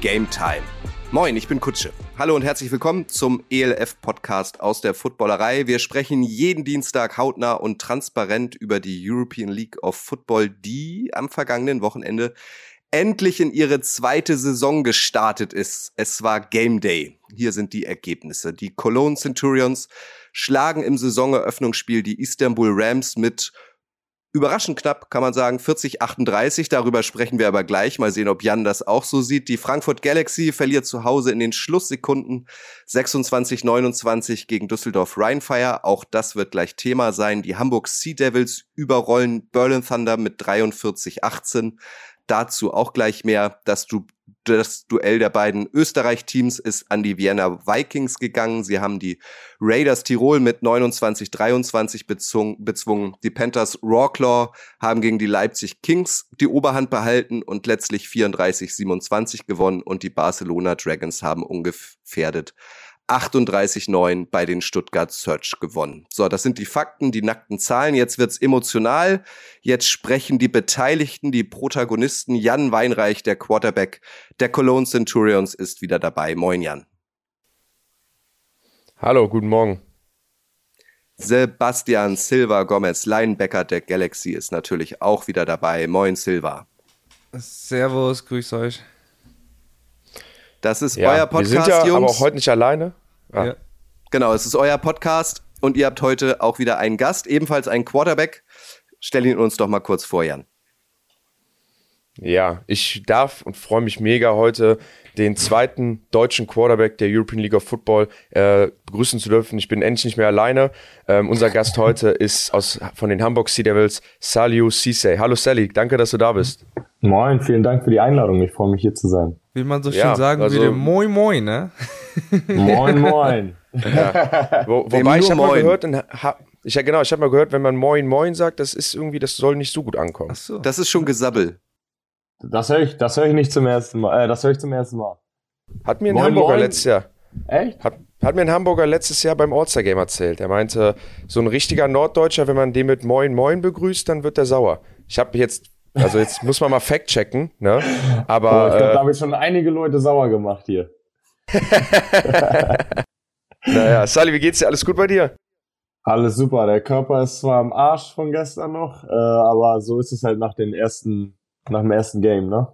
Game Time. Moin, ich bin Kutsche. Hallo und herzlich willkommen zum ELF-Podcast aus der Footballerei. Wir sprechen jeden Dienstag hautnah und transparent über die European League of Football, die am vergangenen Wochenende endlich in ihre zweite Saison gestartet ist. Es war Game Day. Hier sind die Ergebnisse. Die Cologne Centurions schlagen im Saisoneröffnungsspiel die Istanbul Rams mit Überraschend knapp, kann man sagen, 40-38. Darüber sprechen wir aber gleich. Mal sehen, ob Jan das auch so sieht. Die Frankfurt Galaxy verliert zu Hause in den Schlusssekunden 26-29 gegen Düsseldorf Rheinfire. Auch das wird gleich Thema sein. Die Hamburg Sea Devils überrollen Berlin Thunder mit 43-18. Dazu auch gleich mehr. Das, du das Duell der beiden Österreich-Teams ist an die Vienna Vikings gegangen. Sie haben die Raiders Tirol mit 29-23 bezwungen. Die Panthers Rawclaw haben gegen die Leipzig Kings die Oberhand behalten und letztlich 34-27 gewonnen. Und die Barcelona Dragons haben ungefährdet 38-9 bei den Stuttgart Search gewonnen. So, das sind die Fakten, die nackten Zahlen. Jetzt wird's emotional. Jetzt sprechen die Beteiligten, die Protagonisten. Jan Weinreich, der Quarterback der Cologne Centurions, ist wieder dabei. Moin, Jan. Hallo, guten Morgen. Sebastian Silva Gomez, Linebacker der Galaxy, ist natürlich auch wieder dabei. Moin, Silva. Servus, grüß euch. Das ist ja, euer Podcast, wir sind ja Jungs. aber auch heute nicht alleine. Ja. Genau, es ist euer Podcast und ihr habt heute auch wieder einen Gast, ebenfalls einen Quarterback. Stell ihn uns doch mal kurz vor, Jan. Ja, ich darf und freue mich mega heute den zweiten deutschen Quarterback der European League of Football äh, begrüßen zu dürfen. Ich bin endlich nicht mehr alleine. Ähm, unser Gast heute ist aus, von den Hamburg Sea Devils, Saliu Cisse. Hallo Sally, danke, dass du da bist. Moin, vielen Dank für die Einladung. Ich freue mich hier zu sein. Wie man so schön ja, sagen also, würde, moin moin, ne? Moin moin. Ja. Wo, wobei ich habe mal gehört, in, ha, ich, ja, genau, ich habe mal gehört, wenn man moin moin sagt, das ist irgendwie, das soll nicht so gut ankommen. Ach so. Das ist schon Gesabbel. Das höre ich, das höre ich nicht zum ersten Mal. Äh, das höre ich zum ersten Mal. Hat mir ein moin, Hamburger moin. letztes Jahr. Echt? Hat, hat mir ein Hamburger letztes Jahr beim All-Star Game erzählt. Er meinte, so ein richtiger Norddeutscher, wenn man den mit Moin Moin begrüßt, dann wird er sauer. Ich habe jetzt also jetzt muss man mal fact checken, ne? Aber oh, ich glaube, äh, da habe ich schon einige Leute sauer gemacht hier. naja, Sally, wie geht's dir? Alles gut bei dir? Alles super. Der Körper ist zwar am Arsch von gestern noch, äh, aber so ist es halt nach den ersten, nach dem ersten Game, ne?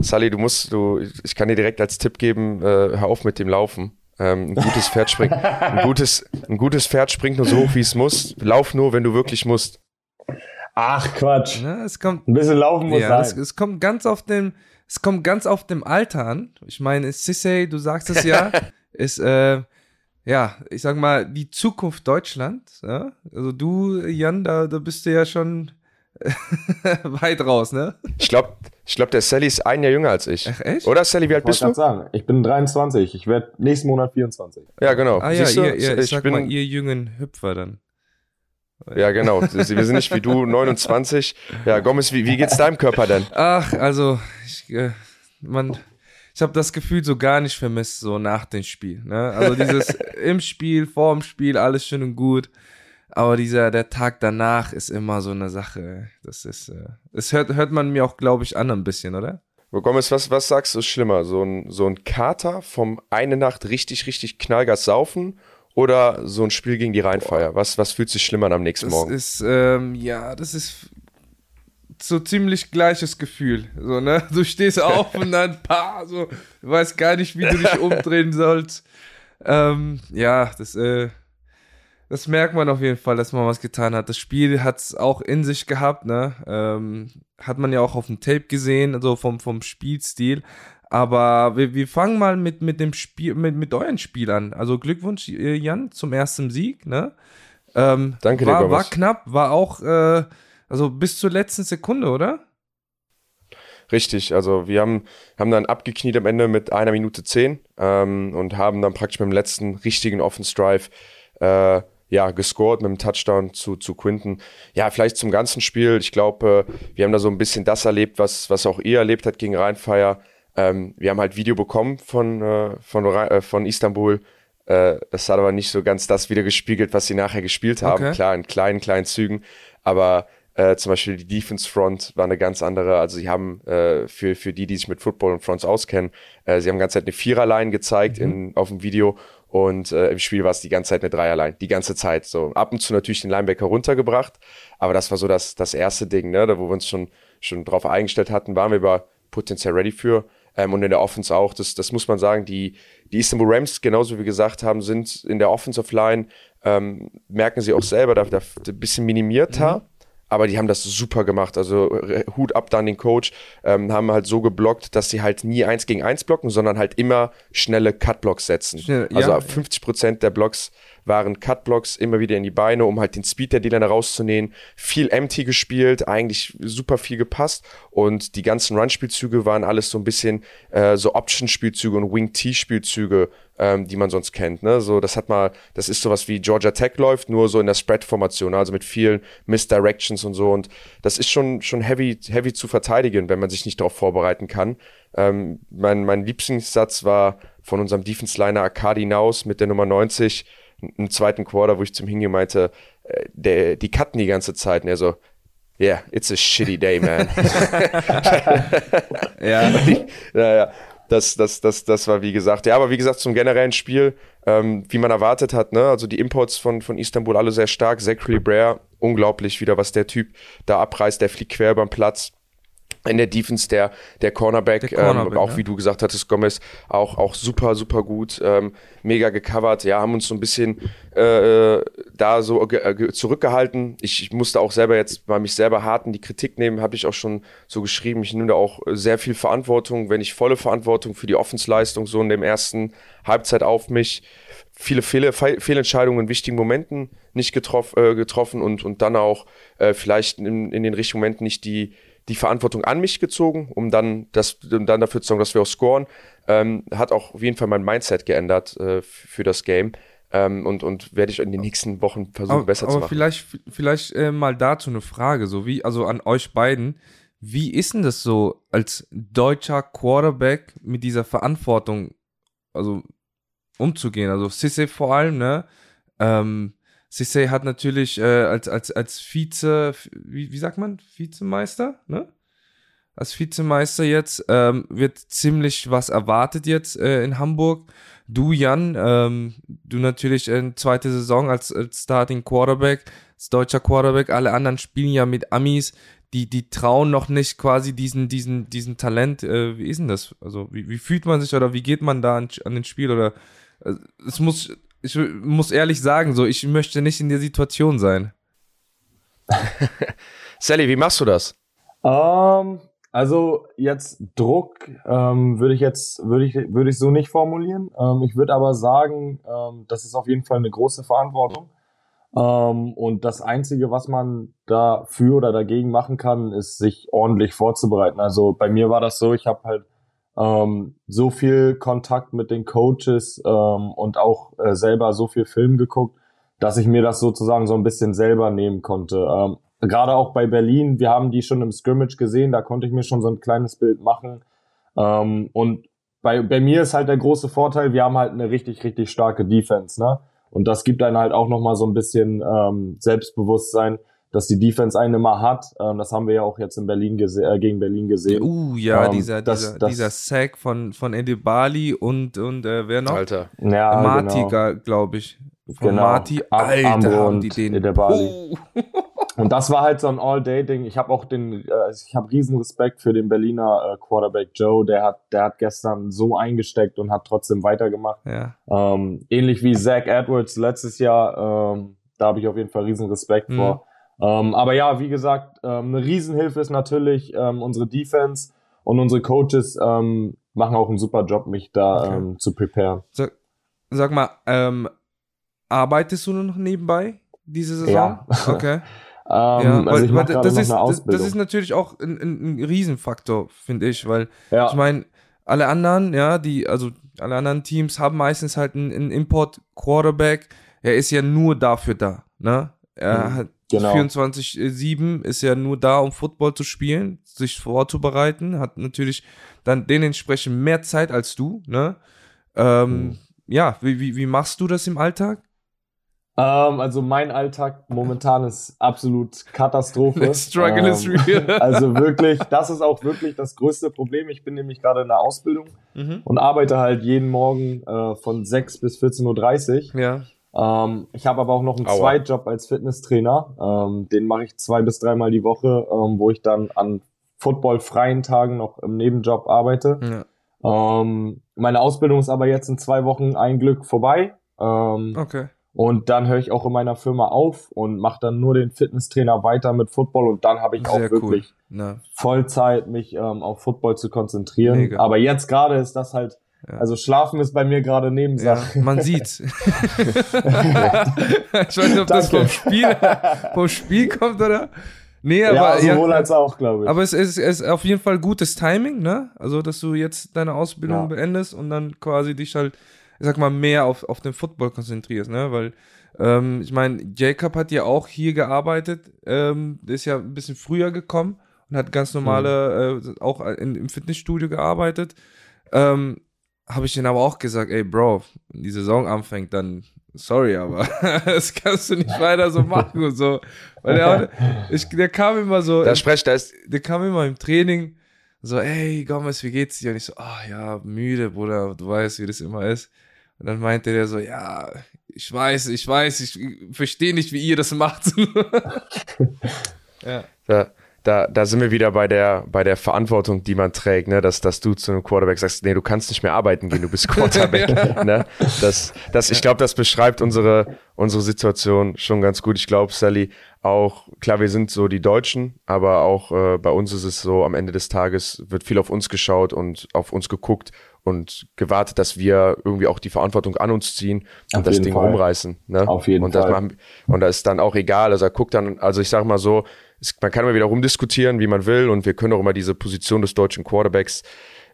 Sally, du musst, du, ich kann dir direkt als Tipp geben, äh, hör auf mit dem Laufen. Ähm, ein gutes Pferd springt, ein gutes, ein gutes Pferd springt nur so hoch, wie es muss. Lauf nur, wenn du wirklich musst. Ach Quatsch. Ja, es kommt, Ein bisschen laufen muss ja, sein. Es, es, kommt ganz auf dem, es kommt ganz auf dem Alter an. Ich meine, Sissay, du sagst es ja, ist äh, ja, ich sag mal, die Zukunft Deutschlands. Ja? Also du, Jan, da, da bist du ja schon weit raus, ne? Ich glaube, ich glaub, der Sally ist ein Jahr jünger als ich. Ach, echt? Oder Sally, wie alt bist du? Sagen. Ich bin 23. Ich werde nächsten Monat 24. Ja, genau. Ah ja, ihr, ihr, ich, ich sag bin, mal, ihr jungen Hüpfer dann. Ja, genau. Wir sind nicht wie du, 29. Ja, Gomez, wie, wie geht's deinem Körper denn? Ach, also, ich, äh, man, ich habe das Gefühl so gar nicht vermisst, so nach dem Spiel. Ne? Also dieses im Spiel, vor dem Spiel, alles schön und gut. Aber dieser, der Tag danach ist immer so eine Sache. Das ist, äh, das hört, hört man mir auch, glaube ich, an ein bisschen, oder? Gomez, was, was sagst du ist schlimmer? So ein, so ein Kater vom eine Nacht richtig, richtig knallgas saufen oder so ein Spiel gegen die Rheinfeier? Was, was fühlt sich schlimmer an am nächsten das Morgen? Das ist, ähm, ja, das ist so ziemlich gleiches Gefühl. So, ne? Du stehst auf und dann, pa, so, du weißt gar nicht, wie du dich umdrehen sollst. Ähm, ja, das, äh, das merkt man auf jeden Fall, dass man was getan hat. Das Spiel hat es auch in sich gehabt, ne? Ähm, hat man ja auch auf dem Tape gesehen, so also vom, vom Spielstil. Aber wir, wir fangen mal mit, mit dem Spiel, mit, mit euren Spiel an. Also Glückwunsch, Jan, zum ersten Sieg, ne? Ähm, Danke war, dir, War knapp, war auch, äh, also bis zur letzten Sekunde, oder? Richtig, also wir haben, haben dann abgekniet am Ende mit einer Minute zehn ähm, und haben dann praktisch mit dem letzten richtigen Offense Drive äh, ja, gescored mit dem Touchdown zu, zu Quinton. Ja, vielleicht zum ganzen Spiel. Ich glaube, äh, wir haben da so ein bisschen das erlebt, was, was auch ihr erlebt hat gegen Rheinfeier. Ähm, wir haben halt Video bekommen von, äh, von, äh, von Istanbul. Äh, das hat aber nicht so ganz das wieder gespiegelt, was sie nachher gespielt haben. Okay. Klar, in kleinen, kleinen Zügen. Aber Äh, zum Beispiel die Defense Front war eine ganz andere. Also sie haben äh, für, für die, die sich mit Football und Fronts auskennen, äh, sie haben die ganze Zeit eine Viererline gezeigt mhm. in, auf dem Video und äh, im Spiel war es die ganze Zeit eine Dreierline, die ganze Zeit. So ab und zu natürlich den Linebacker runtergebracht, aber das war so das, das erste Ding, ne, da wo wir uns schon, schon drauf eingestellt hatten, waren wir über potenziell ready für. Ähm, und in der Offense auch, das, das muss man sagen, die, die Istanbul Rams, genauso wie wir gesagt haben, sind in der Offensive Line, ähm, merken sie auch selber, da, da ein bisschen minimierter. Mhm aber die haben das super gemacht. Also Hut ab dann den Coach, ähm, haben halt so geblockt, dass sie halt nie eins gegen eins blocken, sondern halt immer schnelle Cut-Blocks setzen. Schnell, also ja. 50 Prozent der Blocks waren Cut-Blocks immer wieder in die Beine, um halt den Speed der D-Liner rauszunehmen. Viel empty gespielt, eigentlich super viel gepasst und die ganzen Run-Spielzüge waren alles so ein bisschen äh, so Option-Spielzüge und Wing-T-Spielzüge ähm, die man sonst kennt. Ne? So, das hat mal, das ist sowas wie Georgia Tech läuft, nur so in der Spread-Formation, also mit vielen Misdirections und so. Und das ist schon, schon heavy, heavy zu verteidigen, wenn man sich nicht darauf vorbereiten kann. Ähm, mein, mein Lieblingssatz war von unserem Defense-Liner Akadi Naus mit der Nummer 90 im zweiten Quarter, wo ich zum Hingehen meinte, äh, der, die cutten die ganze Zeit. Und er so, yeah, it's a shitty day, man. ja. ja, ja. Das, das, das, das war wie gesagt, ja, aber wie gesagt, zum generellen Spiel, ähm, wie man erwartet hat, ne, also die Imports von, von Istanbul alle sehr stark, Zachary Brer, unglaublich wieder, was der Typ da abreißt, der fliegt quer beim Platz, in der Defense der, der Cornerback, der Cornerback ähm, auch ja. wie du gesagt hattest, Gomez, auch, auch super, super gut, ähm, mega gecovert. Ja, haben uns so ein bisschen äh, da so äh, zurückgehalten. Ich, ich, musste auch selber jetzt bei mich selber harten die Kritik nehmen, habe ich auch schon so geschrieben. Ich nehme da auch sehr viel Verantwortung, wenn nicht volle Verantwortung für die Offensleistung so in dem ersten Halbzeit auf mich. Viele Fehl Fehlentscheidungen in wichtigen Momenten nicht getroff, äh, getroffen und, und dann auch äh, vielleicht in, in den richtigen Momenten nicht die, die Verantwortung an mich gezogen, um dann, das, um dann dafür zu sorgen, dass wir auch scoren. Ähm, hat auch auf jeden Fall mein Mindset geändert äh, für das Game. Ähm, und, und werde ich in den nächsten Wochen versuchen, aber, besser aber zu machen. Vielleicht, vielleicht äh, mal dazu eine Frage, so wie, also an euch beiden. Wie ist denn das so als deutscher Quarterback mit dieser Verantwortung, also umzugehen? Also Sisse vor allem, ne? Ähm, Sissay hat natürlich äh, als, als, als Vize, wie, wie sagt man, Vizemeister, ne? Als Vizemeister jetzt ähm, wird ziemlich was erwartet jetzt äh, in Hamburg. Du, Jan, ähm, du natürlich in zweite Saison als, als Starting Quarterback, als deutscher Quarterback. Alle anderen spielen ja mit Amis, die, die trauen noch nicht quasi diesen, diesen, diesen Talent. Äh, wie ist denn das? Also, wie, wie fühlt man sich oder wie geht man da an, an den Spiel? Oder äh, es muss ich muss ehrlich sagen, so, ich möchte nicht in der Situation sein. Sally, wie machst du das? Um, ähm, also jetzt Druck ähm, würde ich jetzt würde ich würde ich so nicht formulieren. Ähm, ich würde aber sagen, ähm, das ist auf jeden Fall eine große Verantwortung. Ähm, und das einzige, was man dafür oder dagegen machen kann, ist sich ordentlich vorzubereiten. Also bei mir war das so, ich habe halt ähm, so viel Kontakt mit den Coaches ähm, und auch äh, selber so viel Film geguckt, dass ich mir das sozusagen so ein bisschen selber nehmen konnte. Ähm, Gerade auch bei Berlin, wir haben die schon im Scrimmage gesehen, da konnte ich mir schon so ein kleines Bild machen. Ähm, und bei, bei mir ist halt der große Vorteil, wir haben halt eine richtig, richtig starke Defense, ne? Und das gibt dann halt auch nochmal so ein bisschen ähm, Selbstbewusstsein, dass die Defense einen immer hat. Ähm, das haben wir ja auch jetzt in Berlin äh, gegen Berlin gesehen. Uh, ja, ähm, dieser, das, dieser, das, dieser Sack von, von Eddie Bali und, und äh, wer noch? Alter. Ja, Marti, genau. glaube ich. Von genau. Marti, Alter, Ambo haben die den. Bali. Oh. Und das war halt so ein All-Day-Ding. Ich habe auch den, äh, ich habe riesen Respekt für den Berliner äh, Quarterback Joe. Der hat, der hat gestern so eingesteckt und hat trotzdem weitergemacht. Ja. Ähm, ähnlich wie Zach Edwards letztes Jahr. Ähm, da habe ich auf jeden Fall riesen Respekt mhm. vor. Ähm, aber ja, wie gesagt, ähm, eine Riesenhilfe ist natürlich ähm, unsere Defense und unsere Coaches ähm, machen auch einen super Job, mich da okay. ähm, zu preparen. Sag, sag mal, ähm, arbeitest du noch nebenbei diese Saison? Ja. Okay. ja, also ich das ist, das ist natürlich auch ein, ein, ein Riesenfaktor, finde ich, weil ja. ich meine, alle anderen, ja, die, also alle anderen Teams haben meistens halt einen, einen Import-Quarterback. Er ist ja nur dafür da, ne? Er mhm. hat Genau. 24-7 ist ja nur da, um Football zu spielen, sich vorzubereiten, hat natürlich dann dementsprechend mehr Zeit als du, ne? Ähm, mhm. Ja, wie, wie, wie machst du das im Alltag? Ähm, also mein Alltag momentan ist absolut Katastrophe. The struggle ähm, is real. also wirklich, das ist auch wirklich das größte Problem. Ich bin nämlich gerade in der Ausbildung Mhm. und arbeite halt jeden Morgen äh, von 6 bis 14.30 Uhr. Ja. Ähm, ich habe aber auch noch einen Aua. Zweitjob als Fitnesstrainer. Ähm, den mache ich zwei bis dreimal die Woche, ähm, wo ich dann an footballfreien Tagen noch im Nebenjob arbeite. ja. Ähm, meine Ausbildung ist aber jetzt in zwei Wochen ein Glück vorbei. Ähm, Okay. und dann höre ich auch in meiner Firma auf und mache dann nur den Fitnesstrainer weiter mit Football und dann habe ich auch Sehr cool. wirklich Na, Vollzeit, mich ähm, auf Football zu konzentrieren. Mega. Aber jetzt gerade ist das halt, Ja. also Schlafen ist bei mir gerade ja, Nebensache. man sieht's. ich weiß nicht, ob das Danke. vom Spiel, vom Spiel kommt oder. Nee, Ja, aber sowohl als auch, glaube ich. Aber es ist, es ist auf jeden Fall gutes Timing, ne? Also, dass du jetzt deine Ausbildung Ja. beendest und dann quasi dich halt, ich sag mal, mehr auf, auf den Football konzentrierst, ne? Weil, ähm, ich meine, Jacob hat ja auch hier gearbeitet, ähm, ist ja ein bisschen früher gekommen und hat ganz normale, äh, auch in, im Fitnessstudio gearbeitet. Ähm, habe ich denen aber auch gesagt, ey Bro, wenn die Saison anfängt, dann sorry, aber das kannst du nicht weiter so machen und so. Weil der, ich, der kam immer so, Da sprecht, da ist, der kam immer im Training so, ey, Gomez, wie geht's dir? Und ich so, ah ja, müde, Bruder, du weißt, wie das immer ist. Und dann meinte der so, ja, ich weiß, ich weiß, ich verstehe nicht, wie ihr das macht. ja. da, da, da sind wir wieder bei der, bei der Verantwortung, die man trägt, ne? dass, dass du zu einem Quarterback sagst, nee, du kannst nicht mehr arbeiten gehen, du bist Quarterback. ne? das, das, ich glaube, das beschreibt unsere, unsere Situation schon ganz gut. Ich glaube, Sally, auch, klar, wir sind so die Deutschen, aber auch äh, bei uns ist es so, am Ende des Tages wird viel auf uns geschaut und auf uns geguckt und gewartet, dass wir irgendwie auch die Verantwortung an uns ziehen und Auf das Ding Fall. umreißen. Ne? Auf jeden und das Fall. Machen, und da ist dann auch egal. Also er guckt dann, also ich sag mal so, es, man kann immer wieder rumdiskutieren, wie man will, und wir können auch immer diese Position des deutschen Quarterbacks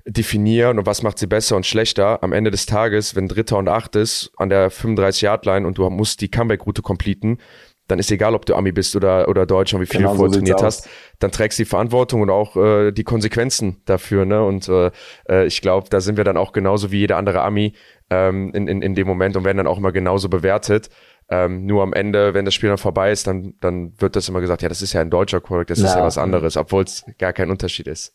definieren und was macht sie besser und schlechter. Am Ende des Tages, wenn Dritter und Acht ist an der 35-Yard-Line und du musst die Comeback-Route completen, dann ist egal, ob du Ami bist oder, oder Deutscher und wie viel Genau du so vorher sieht's trainiert hast, dann trägst du die Verantwortung und auch äh, die Konsequenzen dafür. Ne? Und äh, äh, ich glaube, da sind wir dann auch genauso wie jeder andere Ami ähm, in, in, in dem Moment und werden dann auch immer genauso bewertet. Ähm, nur am Ende, wenn das Spiel dann vorbei ist, dann, dann wird das immer gesagt, ja, das ist ja ein deutscher Quarterback, das ist Ja. ja was anderes, obwohl es gar kein Unterschied ist.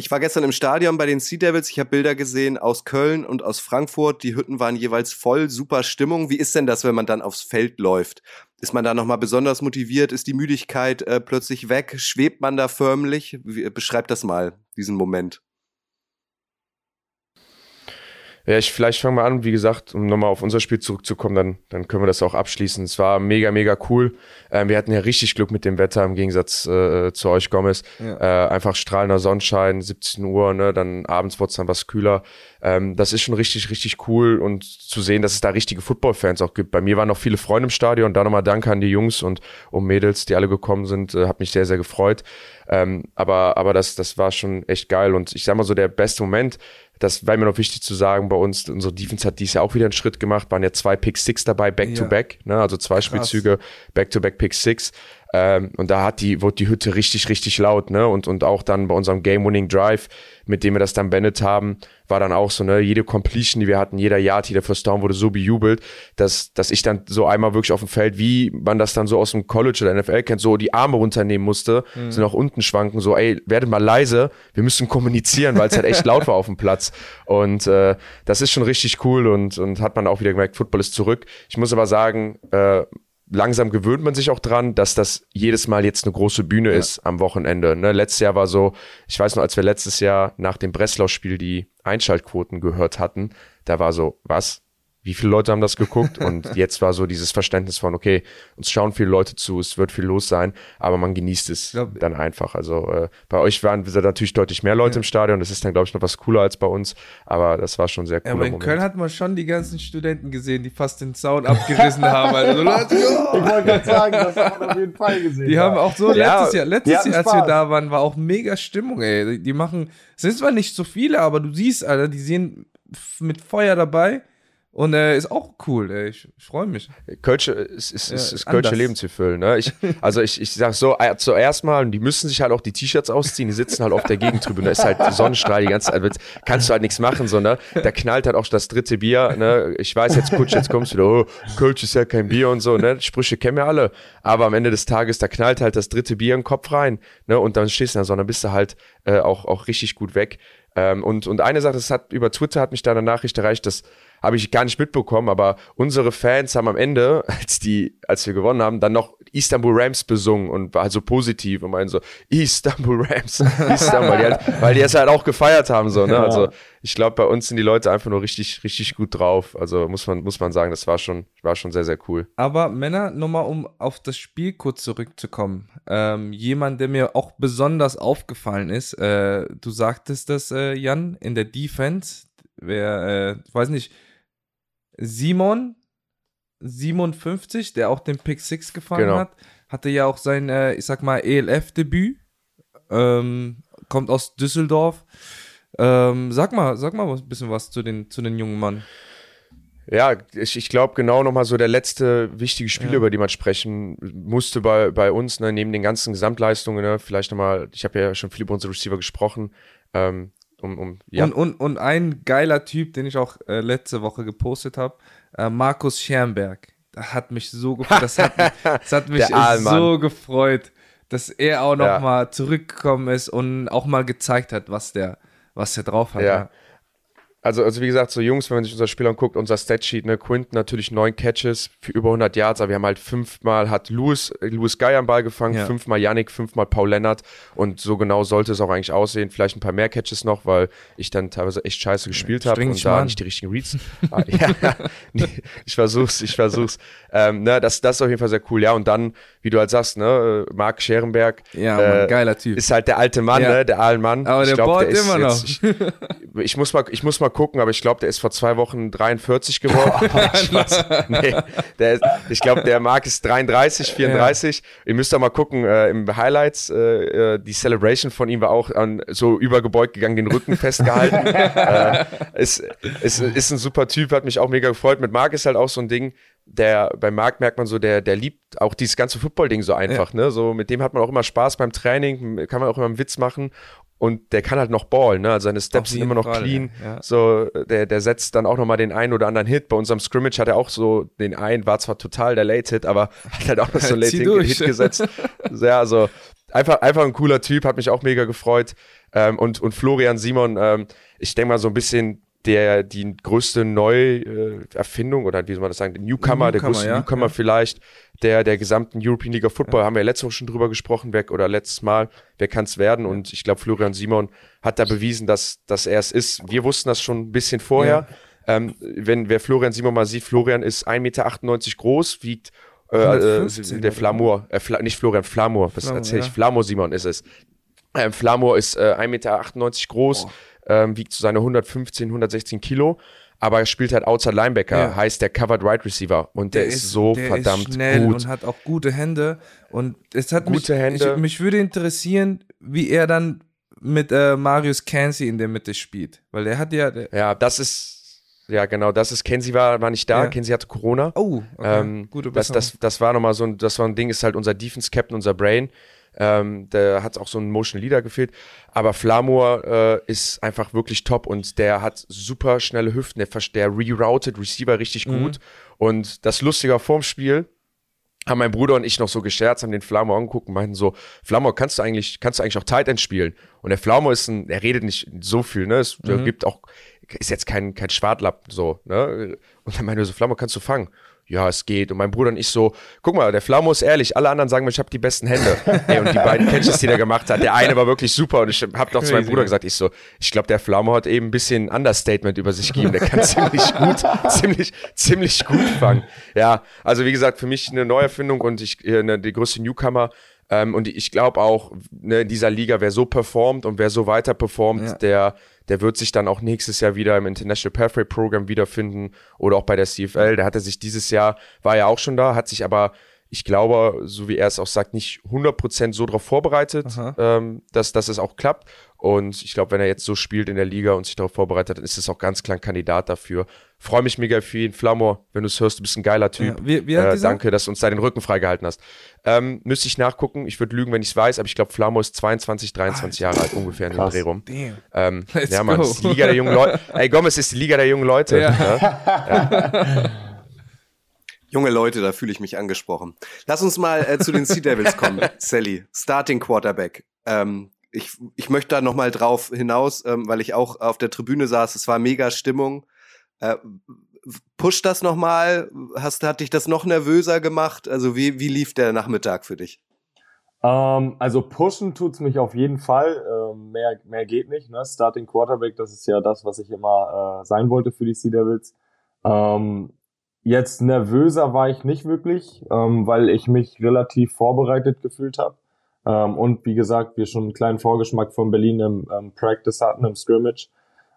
Ich war gestern im Stadion bei den Sea Devils. Ich habe Bilder gesehen aus Köln und aus Frankfurt. Die Hütten waren jeweils voll, super Stimmung. Wie ist denn das, wenn man dann aufs Feld läuft? Ist man da nochmal besonders motiviert? Ist die Müdigkeit äh, plötzlich weg? Schwebt man da förmlich? Wie, beschreib das mal, diesen Moment. Ja, ich vielleicht fange mal an, wie gesagt, um nochmal auf unser Spiel zurückzukommen, dann, dann können wir das auch abschließen. Es war mega, mega cool. Ähm, wir hatten ja richtig Glück mit dem Wetter im Gegensatz äh, zu euch, Gomez. Ja. Äh, einfach strahlender Sonnenschein, 17 Uhr, ne, dann abends wurde es dann was kühler. Ähm, das ist schon richtig, richtig cool und zu sehen, dass es da richtige Football-Fans auch gibt. Bei mir waren noch viele Freunde im Stadion. Da nochmal Danke an die Jungs und um Mädels, die alle gekommen sind. Äh, hat mich sehr, sehr gefreut. Ähm, aber aber das, das war schon echt geil. Und ich sag mal so, der beste Moment, das war mir noch wichtig zu sagen bei uns, unsere Defense hat dies Jahr auch wieder einen Schritt gemacht, waren ja zwei Pick Six dabei, back to Ja. back, ne? also zwei Spielzüge, back to back Pick Six. Ähm, und da hat die, wurde die Hütte richtig, richtig laut, ne? Und, und auch dann bei unserem Game-Winning Drive, mit dem wir das dann beendet haben, war dann auch so, ne, jede Completion, die wir hatten, jeder Yard, jeder First Down wurde so bejubelt, dass, dass ich dann so einmal wirklich auf dem Feld, wie man das dann so aus dem College oder NFL kennt, so die Arme runternehmen musste, so nach unten schwanken, so, ey, werdet mal leise, wir müssen kommunizieren, weil es halt echt laut war auf dem Platz. Und äh, das ist schon richtig cool und, und hat man auch wieder gemerkt, Football ist zurück. Ich muss aber sagen, äh, langsam gewöhnt man sich auch dran, dass das jedes Mal jetzt eine große Bühne ist am Wochenende. Ne? Letztes Jahr war so, ich weiß noch, als wir letztes Jahr nach dem Breslau-Spiel die Einschaltquoten gehört hatten, da war so, was? Wie viele Leute haben das geguckt? Und jetzt war so dieses Verständnis von, okay, uns schauen viele Leute zu, es wird viel los sein, aber man genießt es glaub- dann einfach. Also äh, bei euch waren natürlich deutlich mehr Leute im Stadion, das ist dann, glaube ich, noch was cooler als bei uns, aber das war schon sehr Ja, cooler aber in Moment. Köln hat man schon die ganzen Studenten gesehen, die fast den Zaun abgerissen haben. Also, Leute, Ich ja. wollte gerade sagen, das hat man auf jeden Fall gesehen. Die haben auch so Ja, letztes Jahr, letztes Jahr, als wir Spaß. da waren, war auch mega Stimmung, ey. Die- Die machen, es sind zwar nicht so viele, aber du siehst, Alter, die sehen mit Feuer dabei Und äh, ist auch cool, ey. Ich, ich freue mich. Kölsche ist, ist, ist, ist Kölsche. Leben zu füllen. Ne? Ich, also ich, ich sag so, äh, zuerst mal, und die müssen sich halt auch die T-Shirts ausziehen, die sitzen halt auf der Gegentribüne, da ist halt Sonnenstrahl die ganze Zeit, kannst du halt nichts machen, so, ne? Da knallt halt auch das dritte Bier, ne? Ich weiß jetzt, Kutsch, jetzt kommst du wieder, oh, Kölsch ist ja kein Bier und so, ne? Sprüche kennen wir alle. Aber am Ende des Tages, da knallt halt das dritte Bier im Kopf rein, ne? Und dann stehst du in der Sonne, dann bist du halt äh, auch, auch richtig gut weg. Ähm, und, und eine Sache, das hat über Twitter hat mich da eine Nachricht erreicht, das habe ich gar nicht mitbekommen, aber unsere Fans haben am Ende, als die, als wir gewonnen haben, dann noch Istanbul Rams besungen und war halt so positiv und meinen so, Istanbul Rams, Istanbul, weil die, halt, weil die es halt auch gefeiert haben, so, ne? Ja. Also ich glaube, bei uns sind die Leute einfach nur richtig, richtig gut drauf. Also muss man, muss man sagen, das war schon, war schon sehr, sehr cool. Aber Männer, nochmal um auf das Spiel kurz zurückzukommen. Ähm, jemand, der mir auch besonders aufgefallen ist, äh, du sagtest das, äh, Jan, in der Defense, wer, äh, ich weiß nicht, Simon, 57, der auch den Pick 6 gefangen Genau. hat, hatte ja auch sein, äh, ich sag mal, ELF-Debüt, ähm, kommt aus Düsseldorf. Ähm, sag mal, sag mal ein bisschen was zu den, zu den jungen Mann. Ja, ich, ich glaube genau nochmal so der letzte wichtige Spiel, Ja. über die man sprechen musste bei, bei uns, ne, neben den ganzen Gesamtleistungen, ne, vielleicht nochmal, ich habe ja schon viel über unsere Receiver gesprochen, ähm, um, um ja, Und, und, und ein geiler Typ, den ich auch äh, letzte Woche gepostet habe, äh, Markus Schermberg. Das hat mich so gefreut. Das hat, das hat mich so gefreut, dass er auch noch Ja. mal zurückgekommen ist und auch mal gezeigt hat, was der, was der drauf hat. Ja. Also, also wie gesagt, so Jungs, wenn man sich unser Spiel anguckt, unser Statsheet, ne, Quinton natürlich neun Catches für über 100 Yards, aber wir haben halt fünfmal, hat Louis, äh, Louis Guy am Ball gefangen, Ja. fünfmal Yannick, fünfmal Paul Lennart und so genau sollte es auch eigentlich aussehen. Vielleicht ein paar mehr Catches noch, weil ich dann teilweise echt scheiße gespielt habe und da an. nicht die richtigen Reads. ah, ja, nee, ich versuch's, ich versuch's. Ähm, ne, das, das ist auf jeden Fall sehr cool, ja. Und dann, wie du halt sagst, ne, Marc Scherenberg, Ja, Mann, äh, geiler Typ. ist halt der alte Mann, Ja. ne, der Ahlenmann. Aber ich der glaub, bohrt ist immer jetzt- Ich, ich, muss mal, ich muss mal gucken, aber ich glaube, der ist vor zwei Wochen 43 geworden. Spaß. nee, der ist, ich glaube, der Mark ist 33, 34. Ihr müsst doch mal gucken, äh, im Highlights, äh, äh, die Celebration von ihm war auch an, so übergebeugt gegangen, den Rücken festgehalten. äh, ist, ist, ist ein super Typ, hat mich auch mega gefreut. Mit Marc ist halt auch so ein Ding, der, bei Marc merkt man so, der, der liebt auch dieses ganze Football-Ding so einfach, ne? So, mit dem hat man auch immer Spaß beim Training, kann man auch immer einen Witz machen. Und der kann halt noch ballen, ne? Also seine Steps sind immer noch Fall, clean. ja. So, der, der setzt dann auch nochmal den einen oder anderen Hit. Bei unserem Scrimmage hat er auch so den einen, war zwar total der Late-Hit, aber hat halt auch noch so einen. Late-Hit gesetzt. Ja, also einfach, einfach ein cooler Typ, hat mich auch mega gefreut. Ähm, und, und Florian Simon, ähm, ich denke mal so ein bisschen der, die größte Neuerfindung oder wie soll man das sagen, der Newcomer, der Newcomer, größte ja, Newcomer ja. vielleicht der, der gesamten European League of Football, haben wir ja letzte Woche schon drüber gesprochen, wer, oder letztes Mal, wer kann es werden? Und ich glaube, Florian Simon hat da bewiesen, dass, dass er es ist. Wir wussten das schon ein bisschen vorher. Ähm, wenn wer Florian Simon mal sieht, Florian ist 1,98 Meter groß, wiegt äh, äh, 115 der oder? Flamour, äh, Fla, nicht Florian, Flamur, was Flamour, erzähl ich? ja. Flamur Simon ist es. Ähm, Flamur ist äh, 1,98 Meter groß, ähm, wiegt so seine 115, 116 Kilo, aber er spielt halt Outside Linebacker, Ja. heißt der Covered Wide Receiver und der, ist, so der verdammt ist schnell gut. und hat auch gute Hände. Und es hat Gute mich, Hände. Ich, mich würde interessieren, wie er dann mit äh, Marius Cansey in der Mitte spielt. Weil er hat ja. Der, Ja, das ist, ja genau, das ist, Kenzie war, war nicht da, Ja. Kenzie hatte Corona. oh, okay. Ähm, gute das, Besserung. das, das war nochmal so ein, das war ein Ding, ist halt unser Defense-Captain, unser Brain. Ähm, der hat auch so einen Motion Leader gefehlt. Aber Flamur äh, ist einfach wirklich top und der hat super schnelle Hüften. Der, der reroutet Receiver richtig Mhm. gut. Und das Lustige vorm Spiel, haben mein Bruder und ich noch so gescherzt, haben den Flamur angeguckt und meinten so, Flamur, kannst du eigentlich, kannst du eigentlich auch Tight End spielen? Und der Flamur ist ein, er redet nicht so viel, ne? Es Mhm. gibt auch, ist jetzt kein, kein Schwartlappen so, ne? Und dann meinte er so, Flamur, kannst du fangen? Ja, es geht. Und mein Bruder und ich so, guck mal, der Flamur ist ehrlich, alle anderen sagen mir, ich habe die besten Hände. Ey, und die beiden Catches, die der gemacht hat, der eine war wirklich super und ich habe noch zu meinem Bruder gesagt, ich so, ich glaube, der Flamur hat eben ein bisschen Understatement über sich gegeben. Der kann ziemlich gut, ziemlich, ziemlich gut fangen. Ja, also wie gesagt, für mich eine Neuerfindung und ich, äh, eine, die größte Newcomer. Ähm, und ich glaube auch, ne, in dieser Liga, wer so performt und wer so weiter performt, Ja. der, der wird sich dann auch nächstes Jahr wieder im International Pathway Program wiederfinden oder auch bei der CFL. Der hatte sich dieses Jahr, war ja auch schon da, hat sich aber ich glaube, so wie er es auch sagt, nicht 100% so darauf vorbereitet, ähm, dass, dass es auch klappt. Und ich glaube, wenn er jetzt so spielt in der Liga und sich darauf vorbereitet, dann ist es auch ganz klar ein Kandidat dafür. Freue mich mega für ihn. Flamor, wenn du es hörst, du bist ein geiler Typ. Ja, wie, wie äh, danke, dass du uns da den Rücken freigehalten hast. Ähm, müsste ich nachgucken. Ich würde lügen, wenn ich es weiß, aber ich glaube, Flamor ist 22, 23 Jahre alt ungefähr in dem Dreh rum. Ähm, ja, Mann, ist die Liga der jungen Leute. Ey, Gomez ist die Liga der jungen Leute. Ja. ja. Junge Leute, da fühle ich mich angesprochen. Lass uns mal äh, zu den Sea Devils kommen, Sally. Starting Quarterback. Ähm, ich, ich möchte da noch mal drauf hinaus, ähm, weil ich auch auf der Tribüne saß. Es war mega Stimmung. Äh, push das noch mal. Hast, hat dich das noch nervöser gemacht? Also wie, wie lief der Nachmittag für dich? Ähm, also pushen tut's mich auf jeden Fall. Ähm, mehr, mehr geht nicht. Ne? Starting Quarterback, das ist ja das, was ich immer äh, sein wollte für die Sea Devils. Ähm, jetzt nervöser war ich nicht wirklich, ähm, weil ich mich relativ vorbereitet gefühlt habe. Ähm, und wie gesagt, wir schon einen kleinen Vorgeschmack von Berlin im ähm, Practice hatten, im Scrimmage.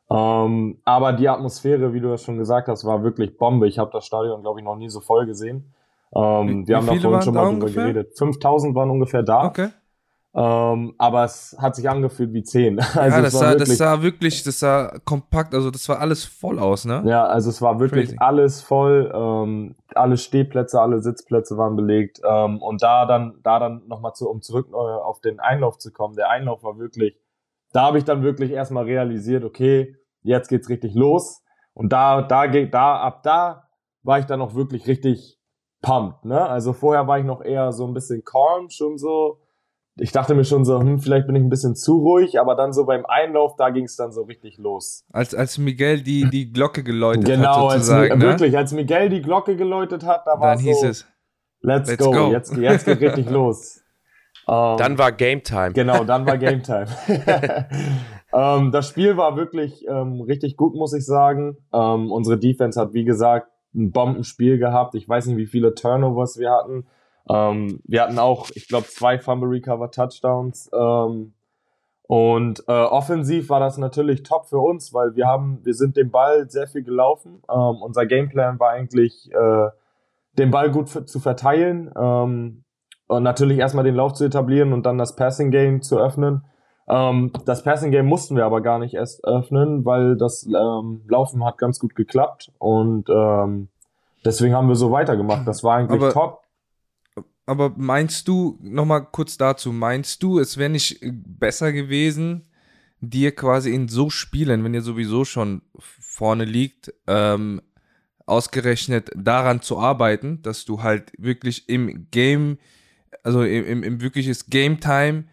Ähm, aber die Atmosphäre, wie du das schon gesagt hast, war wirklich Bombe. Ich habe das Stadion, glaube ich, noch nie so voll gesehen. Ähm, wir haben da vorhin schon mal drüber ungefähr? geredet. 5000 waren ungefähr da. Okay. Ähm, aber es hat sich angefühlt wie 10. Also ja, das, sah, wirklich, das sah wirklich, das sah kompakt, also das war alles voll aus, ne? Ja, also es war wirklich Crazy. alles voll. Ähm, alle Stehplätze, alle Sitzplätze waren belegt. Ähm, und da dann, da dann nochmal zu, um zurück äh, auf den Einlauf zu kommen. Der Einlauf war wirklich, da habe ich dann wirklich erstmal realisiert, okay, jetzt geht's richtig los. Und da, da geht, da, ab da war ich dann auch wirklich richtig pumped, ne? Also vorher war ich noch eher so ein bisschen calm, schon so, ich dachte mir schon so, hm, vielleicht bin ich ein bisschen zu ruhig, aber dann so beim Einlauf, da ging es dann so richtig los. Als, als Miguel die, die Glocke geläutet genau, hat, sozusagen. Genau, ne? wirklich, als Miguel die Glocke geläutet hat, da war dann hieß so, es, let's, let's go. go, Jetzt, jetzt geht richtig los. Um, dann war Game Time. Genau, dann war Game Time. um, ähm, das Spiel war wirklich um, ähm, richtig gut, muss ich sagen. Ähm, unsere Defense hat, wie gesagt, ein Bombenspiel gehabt. Ich weiß nicht, wie viele Turnovers wir hatten. Ähm, wir hatten auch, ich glaube, zwei Fumble Recover Touchdowns. Ähm, und äh, offensiv war das natürlich top für uns, weil wir haben, wir sind den Ball sehr viel gelaufen. Ähm, unser Gameplan war eigentlich, äh, den Ball gut zu verteilen ähm, und natürlich erstmal den Lauf zu etablieren und dann das Passing Game zu öffnen. Ähm, das Passing Game mussten wir aber gar nicht erst öffnen, weil das ähm, Laufen hat ganz gut geklappt und ähm, deswegen haben wir so weitergemacht. Das war eigentlich aber top aber meinst du, nochmal kurz dazu, meinst du, es wäre nicht besser gewesen, dir quasi in so Spielen, wenn ihr sowieso schon vorne liegt, ähm, ausgerechnet daran zu arbeiten, dass du halt wirklich im Game, also im, im, im wirkliches Game Time,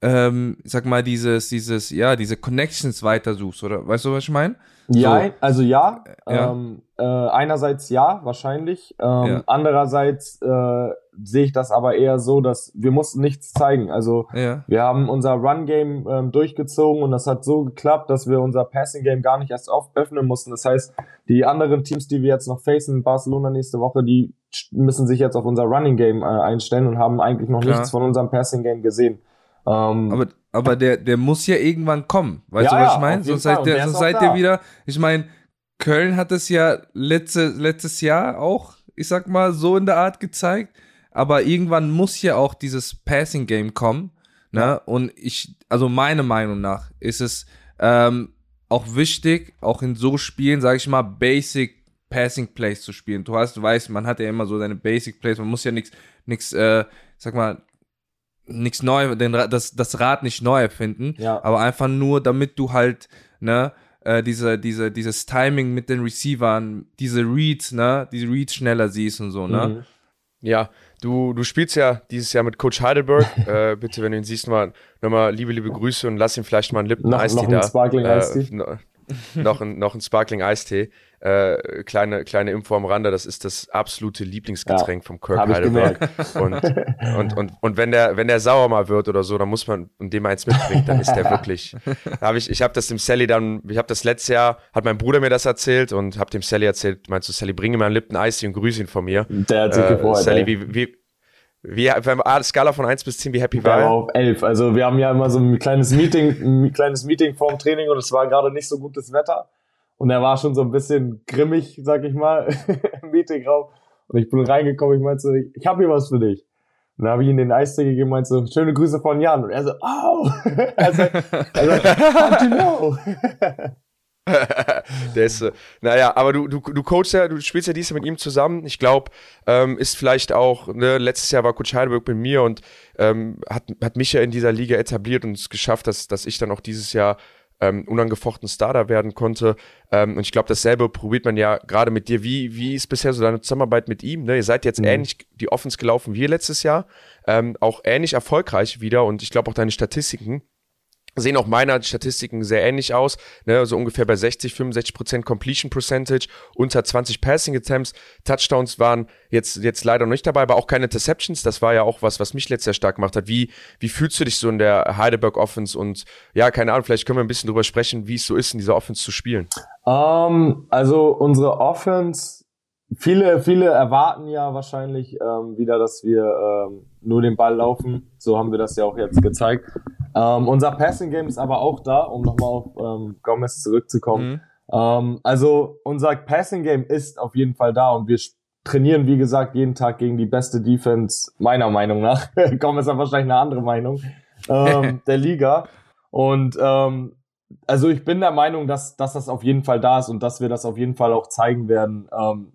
ähm, sag mal, dieses, dieses, ja, diese Connections weitersuchst, oder weißt du, was ich meine? Ja, so. also ja. ja. Ähm, äh, einerseits ja, wahrscheinlich. Ähm, ja. Andererseits äh, sehe ich das aber eher so, dass wir mussten nichts zeigen. Also ja. wir haben unser Run-Game ähm, durchgezogen und das hat so geklappt, dass wir unser Passing-Game gar nicht erst auf öffnen mussten. Das heißt, die anderen Teams, die wir jetzt noch facen in Barcelona nächste Woche, die müssen sich jetzt auf unser Running-Game äh, einstellen und haben eigentlich noch Klar. nichts von unserem Passing-Game gesehen. Ähm, aber aber der, der muss ja irgendwann kommen. Weißt ja, du, was ich meine? Sonst seid, der, sonst seid ihr wieder. Ich meine, Köln hat es ja letzte, letztes Jahr auch, ich sag mal, so in der Art gezeigt. Aber irgendwann muss ja auch dieses Passing Game kommen. Ne? Und ich, also meiner Meinung nach, ist es ähm, auch wichtig, auch in so Spielen, sage ich mal, Basic Passing Plays zu spielen. Du hast, du weißt, man hat ja immer so seine Basic Plays, man muss ja nichts, nichts, äh, sag mal, nichts neu, den, das, das Rad nicht neu erfinden, ja. aber einfach nur, damit du halt, ne, äh, diese, diese, dieses Timing mit den Receivern, diese Reads, ne, diese Reads schneller siehst und so, ne? Mhm. Ja, du, du spielst ja dieses Jahr mit Coach Heidelberg. äh, bitte, wenn du ihn siehst, mal nochmal liebe, liebe Grüße und lass ihm vielleicht mal einen Lippen Eistee da. Sparkling Eistee. Äh, noch, ein, noch ein Sparkling Eistee. Äh, kleine, kleine Info am Rande, das ist das absolute Lieblingsgetränk ja, vom Kirk Heidelberg. Und, und, und, und wenn der, wenn der sauer mal wird oder so, dann muss man, und dem eins mitbringt, dann ist der wirklich. hab ich ich habe das dem Sally dann, ich habe das letztes Jahr, hat mein Bruder mir das erzählt und habe dem Sally erzählt, meinst du, Sally, bringe mir einen Lipton Eistee und grüße ihn von mir. Der hat sich äh, gefreut. Sally, wie, wie, wie, ah, Skala von 1 bis 10, wie happy war er? auf 11. Also wir haben ja immer so ein kleines Meeting, ein kleines Meeting vorm Training und es war gerade nicht so gutes Wetter. Und er war schon so ein bisschen grimmig, sag ich mal, im Meetingraum. Und ich bin reingekommen, ich meinte so, ich, habe hier was für dich. Und dann habe ich ihm den Eistee gegeben, meinte so, schöne Grüße von Jan. Und er so, oh! also, also, how you know? der ist, äh, naja, aber du, du, du coachst ja, du spielst ja dieses Jahr mit ihm zusammen. Ich glaube, ähm, ist vielleicht auch, ne, letztes Jahr war Coach Heidelberg mit mir und ähm, hat, hat mich ja in dieser Liga etabliert und es geschafft, dass, dass ich dann auch dieses Jahr ähm, unangefochten Starter werden konnte. Ähm, und ich glaube, dasselbe probiert man ja gerade mit dir. Wie, wie ist bisher so deine Zusammenarbeit mit ihm? Ne? Ihr seid jetzt mhm. ähnlich die Offens gelaufen wie letztes Jahr, ähm, auch ähnlich erfolgreich wieder und ich glaube auch deine Statistiken sehen auch meiner Statistiken sehr ähnlich aus, ne, so ungefähr bei 60, 65 Prozent Completion Percentage, unter 20 Passing Attempts, Touchdowns waren jetzt, jetzt leider noch nicht dabei, aber auch keine Interceptions, das war ja auch was, was mich letztes Jahr stark gemacht hat. Wie, wie fühlst du dich so in der Heidelberg Offense und ja, keine Ahnung, vielleicht können wir ein bisschen drüber sprechen, wie es so ist, in dieser Offense zu spielen. Um, ähm, also unsere Offense viele, viele erwarten ja wahrscheinlich ähm, wieder, dass wir ähm, nur den Ball laufen. So haben wir das ja auch jetzt gezeigt. Ähm, unser Passing Game ist aber auch da, um nochmal auf ähm, Gomez zurückzukommen. Mhm. Ähm, also unser Passing Game ist auf jeden Fall da und wir trainieren, wie gesagt, jeden Tag gegen die beste Defense, meiner Meinung nach. Gomez hat wahrscheinlich eine andere Meinung, ähm, der Liga. Und ähm, also ich bin der Meinung, dass, dass das auf jeden Fall da ist und dass wir das auf jeden Fall auch zeigen werden. Ähm,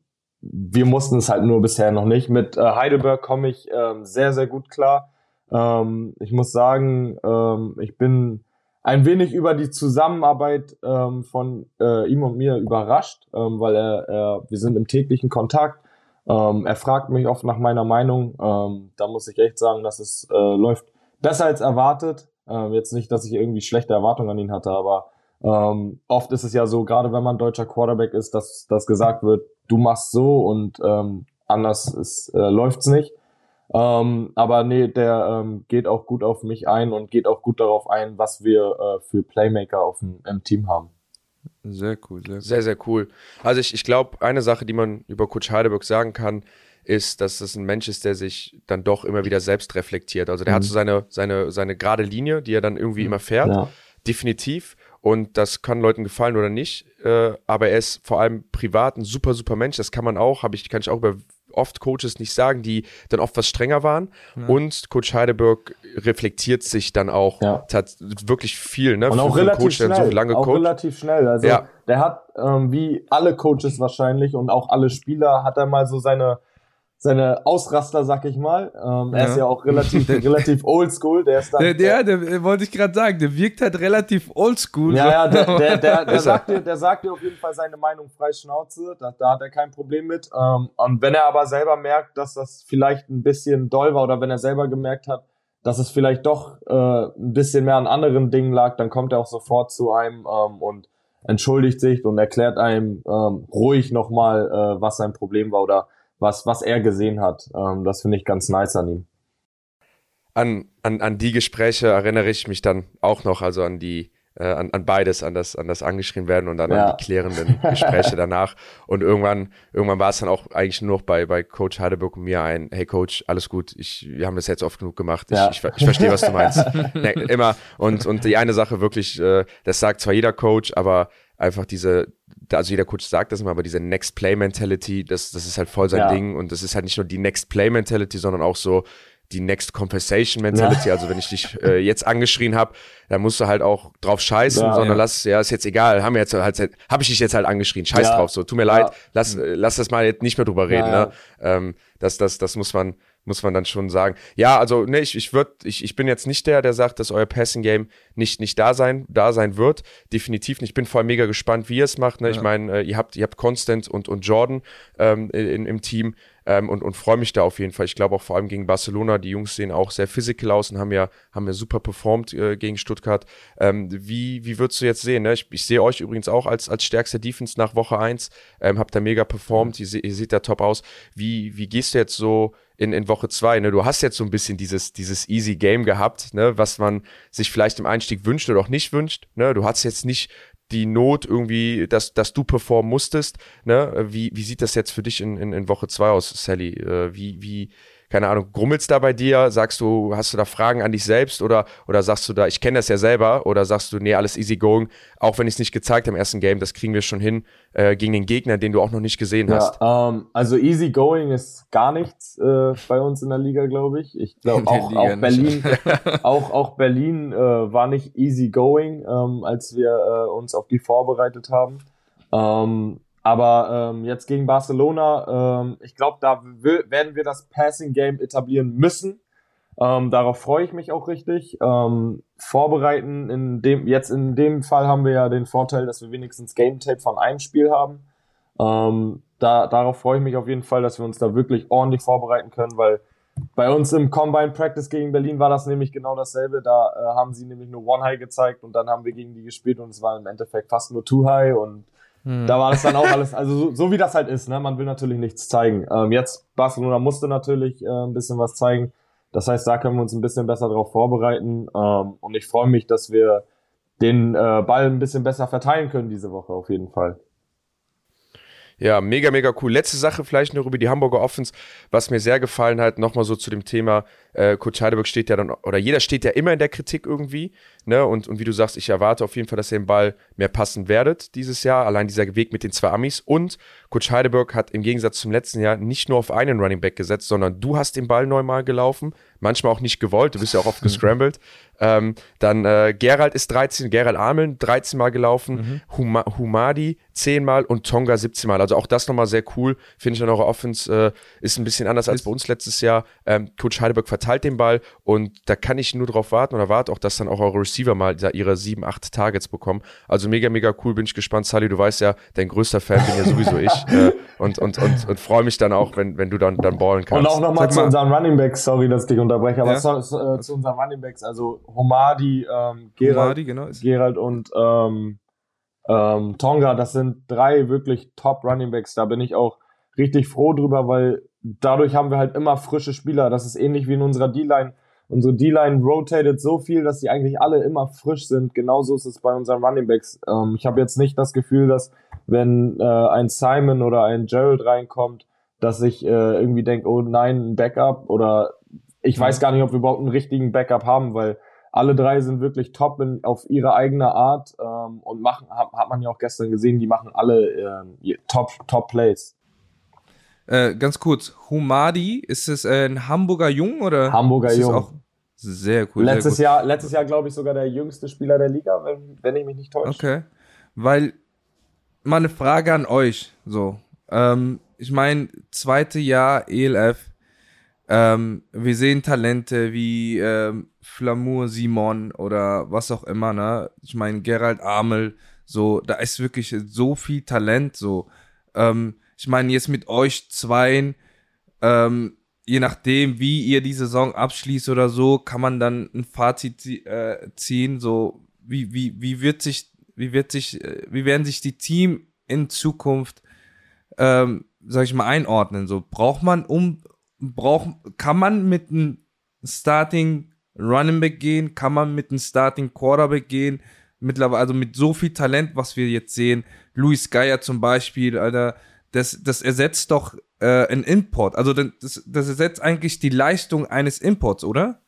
wir mussten es halt nur bisher noch nicht. Mit äh, Heidelberg komme ich ähm, sehr, sehr gut klar. Ähm, ich muss sagen, ähm, ich bin ein wenig über die Zusammenarbeit ähm, von äh, ihm und mir überrascht, ähm, weil er, er, wir sind im täglichen Kontakt. Ähm, er fragt mich oft nach meiner Meinung. Da muss ich echt sagen, dass es äh, läuft besser als erwartet. Jetzt nicht, dass ich irgendwie schlechte Erwartungen an ihn hatte, aber ähm, oft ist es ja so, gerade wenn man deutscher Quarterback ist, dass, dass gesagt wird, du machst so und ähm, anders ist, äh, läuft's nicht. Ähm, aber nee, der ähm, geht auch gut auf mich ein und geht auch gut darauf ein, was wir äh, für Playmaker auf dem, im Team haben. Sehr cool, sehr, cool. sehr, sehr cool. Also ich, ich glaube, eine Sache, die man über Coach Heidelberg sagen kann, ist, dass das ein Mensch ist, der sich dann doch immer wieder selbst reflektiert. Also der mhm. hat so seine, seine, seine gerade Linie, die er dann irgendwie mhm. immer fährt. Ja. Definitiv. Und das kann Leuten gefallen oder nicht. Äh, aber er ist vor allem privat ein super, super Mensch. Das kann man auch, habe ich, kann ich auch über oft Coaches nicht sagen, die dann oft was strenger waren. Ja. Und Coach Heidelberg reflektiert sich dann auch ja. wirklich viel, ne? Und auch relativ Coach, schnell. So lange auch relativ schnell. Also ja. der hat, ähm, wie alle Coaches wahrscheinlich und auch alle Spieler, hat er mal so seine seine Ausraster, sag ich mal. Ähm, er ist ja auch relativ, relativ oldschool. Der ist dann, der, der, der, der, wollte ich gerade sagen, der wirkt halt relativ oldschool. Ja, ja, der, der, der, der, sagt dir, der sagt dir auf jeden Fall seine Meinung frei Schnauze. Da, da hat er kein Problem mit. Ähm, und wenn er aber selber merkt, dass das vielleicht ein bisschen doll war oder wenn er selber gemerkt hat, dass es vielleicht doch äh, ein bisschen mehr an anderen Dingen lag, dann kommt er auch sofort zu einem ähm, und entschuldigt sich und erklärt einem ähm, ruhig nochmal, äh, was sein Problem war oder was, was er gesehen hat. Ähm, das finde ich ganz nice an ihm. An, an, an die Gespräche erinnere ich mich dann auch noch, also an die, äh, an, an beides, an das, an das angeschrien werden und dann ja. an die klärenden Gespräche danach. Und irgendwann, irgendwann war es dann auch eigentlich nur noch bei, bei Coach Heidelberg und mir ein, hey Coach, alles gut, ich, wir haben das jetzt oft genug gemacht, ich, ja. ich, ich, verstehe, was du meinst. nee, immer. Und, und die eine Sache wirklich, äh, das sagt zwar jeder Coach, aber einfach diese, also jeder Coach sagt das immer, aber diese Next Play Mentality, das, das ist halt voll sein ja. Ding. Und das ist halt nicht nur die Next Play Mentality, sondern auch so die Next Conversation Mentality. Ja. Also wenn ich dich äh, jetzt angeschrien habe, dann musst du halt auch drauf scheißen, ja, sondern lass, ja, ist jetzt egal, haben wir jetzt halt, habe ich dich jetzt halt angeschrien, scheiß drauf, so, tut mir leid, lass, lass das mal jetzt nicht mehr drüber reden, ne? Ähm, das, das, das muss man, muss man dann schon sagen. Ja, also ne, ich, ich, würd, ich, ich bin jetzt nicht der, der sagt, dass euer Passing Game nicht, nicht da sein, da sein wird. Definitiv nicht. Ich bin voll mega gespannt, wie ihr es macht. Ne? Ja. Ich meine, äh, ihr habt, ihr habt Constant und, und Jordan ähm, in, im Team ähm, und, und freue mich da auf jeden Fall. Ich glaube auch vor allem gegen Barcelona, die Jungs sehen auch sehr physical aus und haben ja, haben ja super performt äh, gegen Stuttgart. Ähm, wie, wie würdest du jetzt sehen? Ne? Ich, ich sehe euch übrigens auch als, als stärkster Defense nach Woche 1. Ähm, habt da mega performt, ihr, ihr seht da top aus. Wie, wie gehst du jetzt so in, in Woche 2? Ne? Du hast jetzt so ein bisschen dieses, dieses easy Game gehabt, ne? was man sich vielleicht im Einstieg wünscht oder auch nicht wünscht. Ne? Du hast jetzt nicht die Not irgendwie, dass, dass du performen musstest. Ne? Wie, wie sieht das jetzt für dich in, in, in Woche 2 aus, Sally? Äh, wie, wie, keine Ahnung, grummelst da bei dir? Sagst du, hast du da Fragen an dich selbst oder, oder sagst du da, ich kenne das ja selber oder sagst du, nee, alles easy going, auch wenn ich es nicht gezeigt habe im ersten Game, das kriegen wir schon hin äh, gegen den Gegner, den du auch noch nicht gesehen ja, hast? Ähm, also easy going ist gar nichts äh, bei uns in der Liga, glaube ich. Ich glaube auch, auch Berlin, auch, auch Berlin äh, war nicht easy going, ähm, als wir äh, uns auf die vorbereitet haben. Ähm, aber ähm, jetzt gegen Barcelona, ähm, ich glaube, da werden wir das Passing Game etablieren müssen. Ähm, darauf freue ich mich auch richtig. Ähm, vorbereiten in dem jetzt in dem Fall haben wir ja den Vorteil, dass wir wenigstens Game Tape von einem Spiel haben. Ähm, da, darauf freue ich mich auf jeden Fall, dass wir uns da wirklich ordentlich vorbereiten können, weil bei uns im Combine Practice gegen Berlin war das nämlich genau dasselbe. Da äh, haben sie nämlich nur One High gezeigt und dann haben wir gegen die gespielt und es war im Endeffekt fast nur Two High und hm. Da war das dann auch alles, also so, so, wie das halt ist, ne? Man will natürlich nichts zeigen. Ähm, jetzt Barcelona musste natürlich äh, ein bisschen was zeigen. Das heißt, da können wir uns ein bisschen besser darauf vorbereiten. Ähm, und ich freue mich, dass wir den äh, Ball ein bisschen besser verteilen können diese Woche auf jeden Fall. Ja, mega, mega cool. Letzte Sache vielleicht noch über die Hamburger Offens, was mir sehr gefallen hat, nochmal so zu dem Thema, äh, Coach Heidelberg steht ja dann, oder jeder steht ja immer in der Kritik irgendwie, ne, und, und wie du sagst, ich erwarte auf jeden Fall, dass ihr den Ball mehr passen werdet dieses Jahr, allein dieser Weg mit den zwei Amis. Und Coach Heidelberg hat im Gegensatz zum letzten Jahr nicht nur auf einen Running Back gesetzt, sondern du hast den Ball neunmal gelaufen, manchmal auch nicht gewollt, du bist ja auch oft gescrambled, ähm, dann äh, Gerald ist 13, Gerald Ameln 13 Mal gelaufen, mhm. Huma, Humadi 10 Mal und Tonga 17 Mal. Also auch das nochmal sehr cool. Finde ich an eurer Offense äh, ist ein bisschen anders als bei uns letztes Jahr. Ähm, Coach Heidelberg verteilt den Ball und da kann ich nur drauf warten oder warte auch, dass dann auch eure Receiver mal ihre 7, 8 Targets bekommen. Also mega, mega cool. Bin ich gespannt. Sally, du weißt ja, dein größter Fan bin ja sowieso ich. Äh, und und, und, und freue mich dann auch, wenn, wenn du dann, dann ballen kannst. Und auch nochmal zu unseren Running Backs, sorry, dass ich dich unterbreche, aber ja? zu, äh, zu unseren Running Backs, also Homadi, ähm, Gerald, Homadi, genau, Gerald und ähm, ähm, Tonga, das sind drei wirklich top Running Backs. Da bin ich auch richtig froh drüber, weil dadurch haben wir halt immer frische Spieler. Das ist ähnlich wie in unserer D-Line. Unsere D-Line rotated so viel, dass die eigentlich alle immer frisch sind. Genauso ist es bei unseren Running Backs. Ähm, ich habe jetzt nicht das Gefühl, dass wenn äh, ein Simon oder ein Gerald reinkommt, dass ich äh, irgendwie denke, oh nein, ein Backup oder ich weiß gar nicht, ob wir überhaupt einen richtigen Backup haben, weil alle drei sind wirklich top in, auf ihre eigene Art ähm, und machen, hat, hat man ja auch gestern gesehen, die machen alle ähm, top, top Plays. Äh, ganz kurz, Humadi, ist es äh, ein Hamburger Jung oder? Hamburger Jung. Auch sehr cool. Letztes sehr Jahr, letztes Jahr glaube ich sogar der jüngste Spieler der Liga, wenn, wenn ich mich nicht täusche. Okay, weil mal eine Frage an euch, so, ähm, ich meine, zweite Jahr ELF, ähm, wir sehen Talente wie ähm, Flamour Simon oder was auch immer, ne? Ich meine, Gerald Amel, so, da ist wirklich so viel Talent, so. Ähm, ich meine, jetzt mit euch zweien, ähm, je nachdem, wie ihr die Saison abschließt oder so, kann man dann ein Fazit äh, ziehen, so, wie, wie, wie wird sich, wie wird sich, äh, wie werden sich die Team in Zukunft, ähm, sag ich mal, einordnen, so, braucht man um, braucht, kann man mit einem Starting Running Back gehen, kann man mit einem Starting Quarterback gehen. Mittlerweile, also mit so viel Talent, was wir jetzt sehen. Luis Geier zum Beispiel, Alter, das, das ersetzt doch äh, ein Import. Also das, das ersetzt eigentlich die Leistung eines Imports, oder?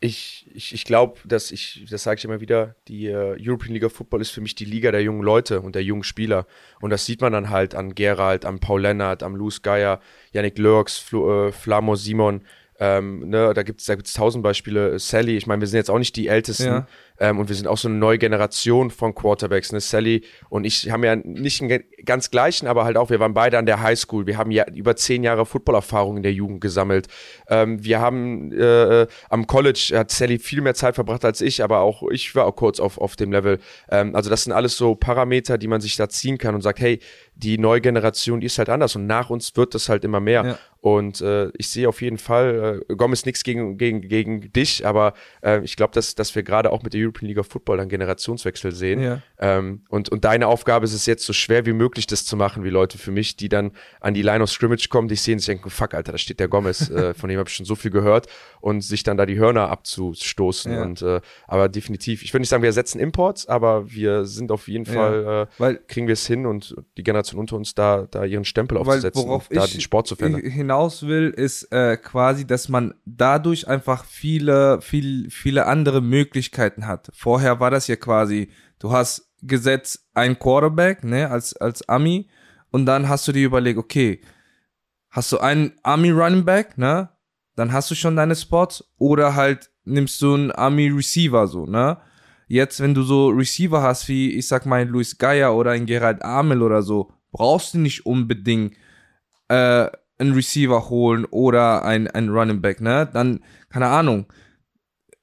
Ich, ich, ich glaube, dass ich, das sage ich immer wieder, die äh, European League of Football ist für mich die Liga der jungen Leute und der jungen Spieler. Und das sieht man dann halt an Gerald, an Paul Lennart, am Luis Geier, Yannick Lurks, Fl äh, Flamo Simon. Ähm, ne, da gibt es da gibt's tausend Beispiele. Sally, ich meine, wir sind jetzt auch nicht die Ältesten ja. ähm, und wir sind auch so eine neue Generation von Quarterbacks. Ne? Sally und ich haben ja nicht einen ganz gleichen, aber halt auch, wir waren beide an der Highschool. Wir haben ja über zehn Jahre Footballerfahrung in der Jugend gesammelt. Ähm, wir haben äh, am College hat Sally viel mehr Zeit verbracht als ich, aber auch ich war auch kurz auf, auf dem Level. Ähm, also das sind alles so Parameter, die man sich da ziehen kann und sagt, hey, die neue Generation, die ist halt anders und nach uns wird das halt immer mehr. Ja. Und äh, ich sehe auf jeden Fall, äh, Gomez nichts gegen, gegen, gegen dich, aber äh, ich glaube, dass, dass wir gerade auch mit der European League of Football dann Generationswechsel sehen. Ja. Ähm, und, und deine Aufgabe ist es jetzt so schwer wie möglich, das zu machen, wie Leute für mich, die dann an die Line of Scrimmage kommen, die sehen sich denken, fuck, Alter, da steht der Gomez, äh, von dem habe ich schon so viel gehört und sich dann da die Hörner abzustoßen. Ja. Und äh, aber definitiv, ich würde nicht sagen, wir ersetzen Imports, aber wir sind auf jeden Ja. Fall, äh, Weil kriegen wir es hin und die Generation unter uns da, da ihren Stempel Weil aufzusetzen worauf und da ich den Sport zu verändern. hinaus will, ist äh, quasi, dass man dadurch einfach viele, viel, viele andere Möglichkeiten hat. Vorher war das ja quasi, du hast gesetzt ein Quarterback, ne, als, als Ami, und dann hast du dir überlegt, okay, hast du einen Army Running Back, ne, dann hast du schon deine Spots, oder halt nimmst du einen Army Receiver, so, ne. Jetzt, wenn du so Receiver hast, wie, ich sag mal, Luis Geier oder ein Gerald Amel oder so, brauchst du nicht unbedingt äh, einen Receiver holen oder ein, Running Back, ne? Dann, keine Ahnung,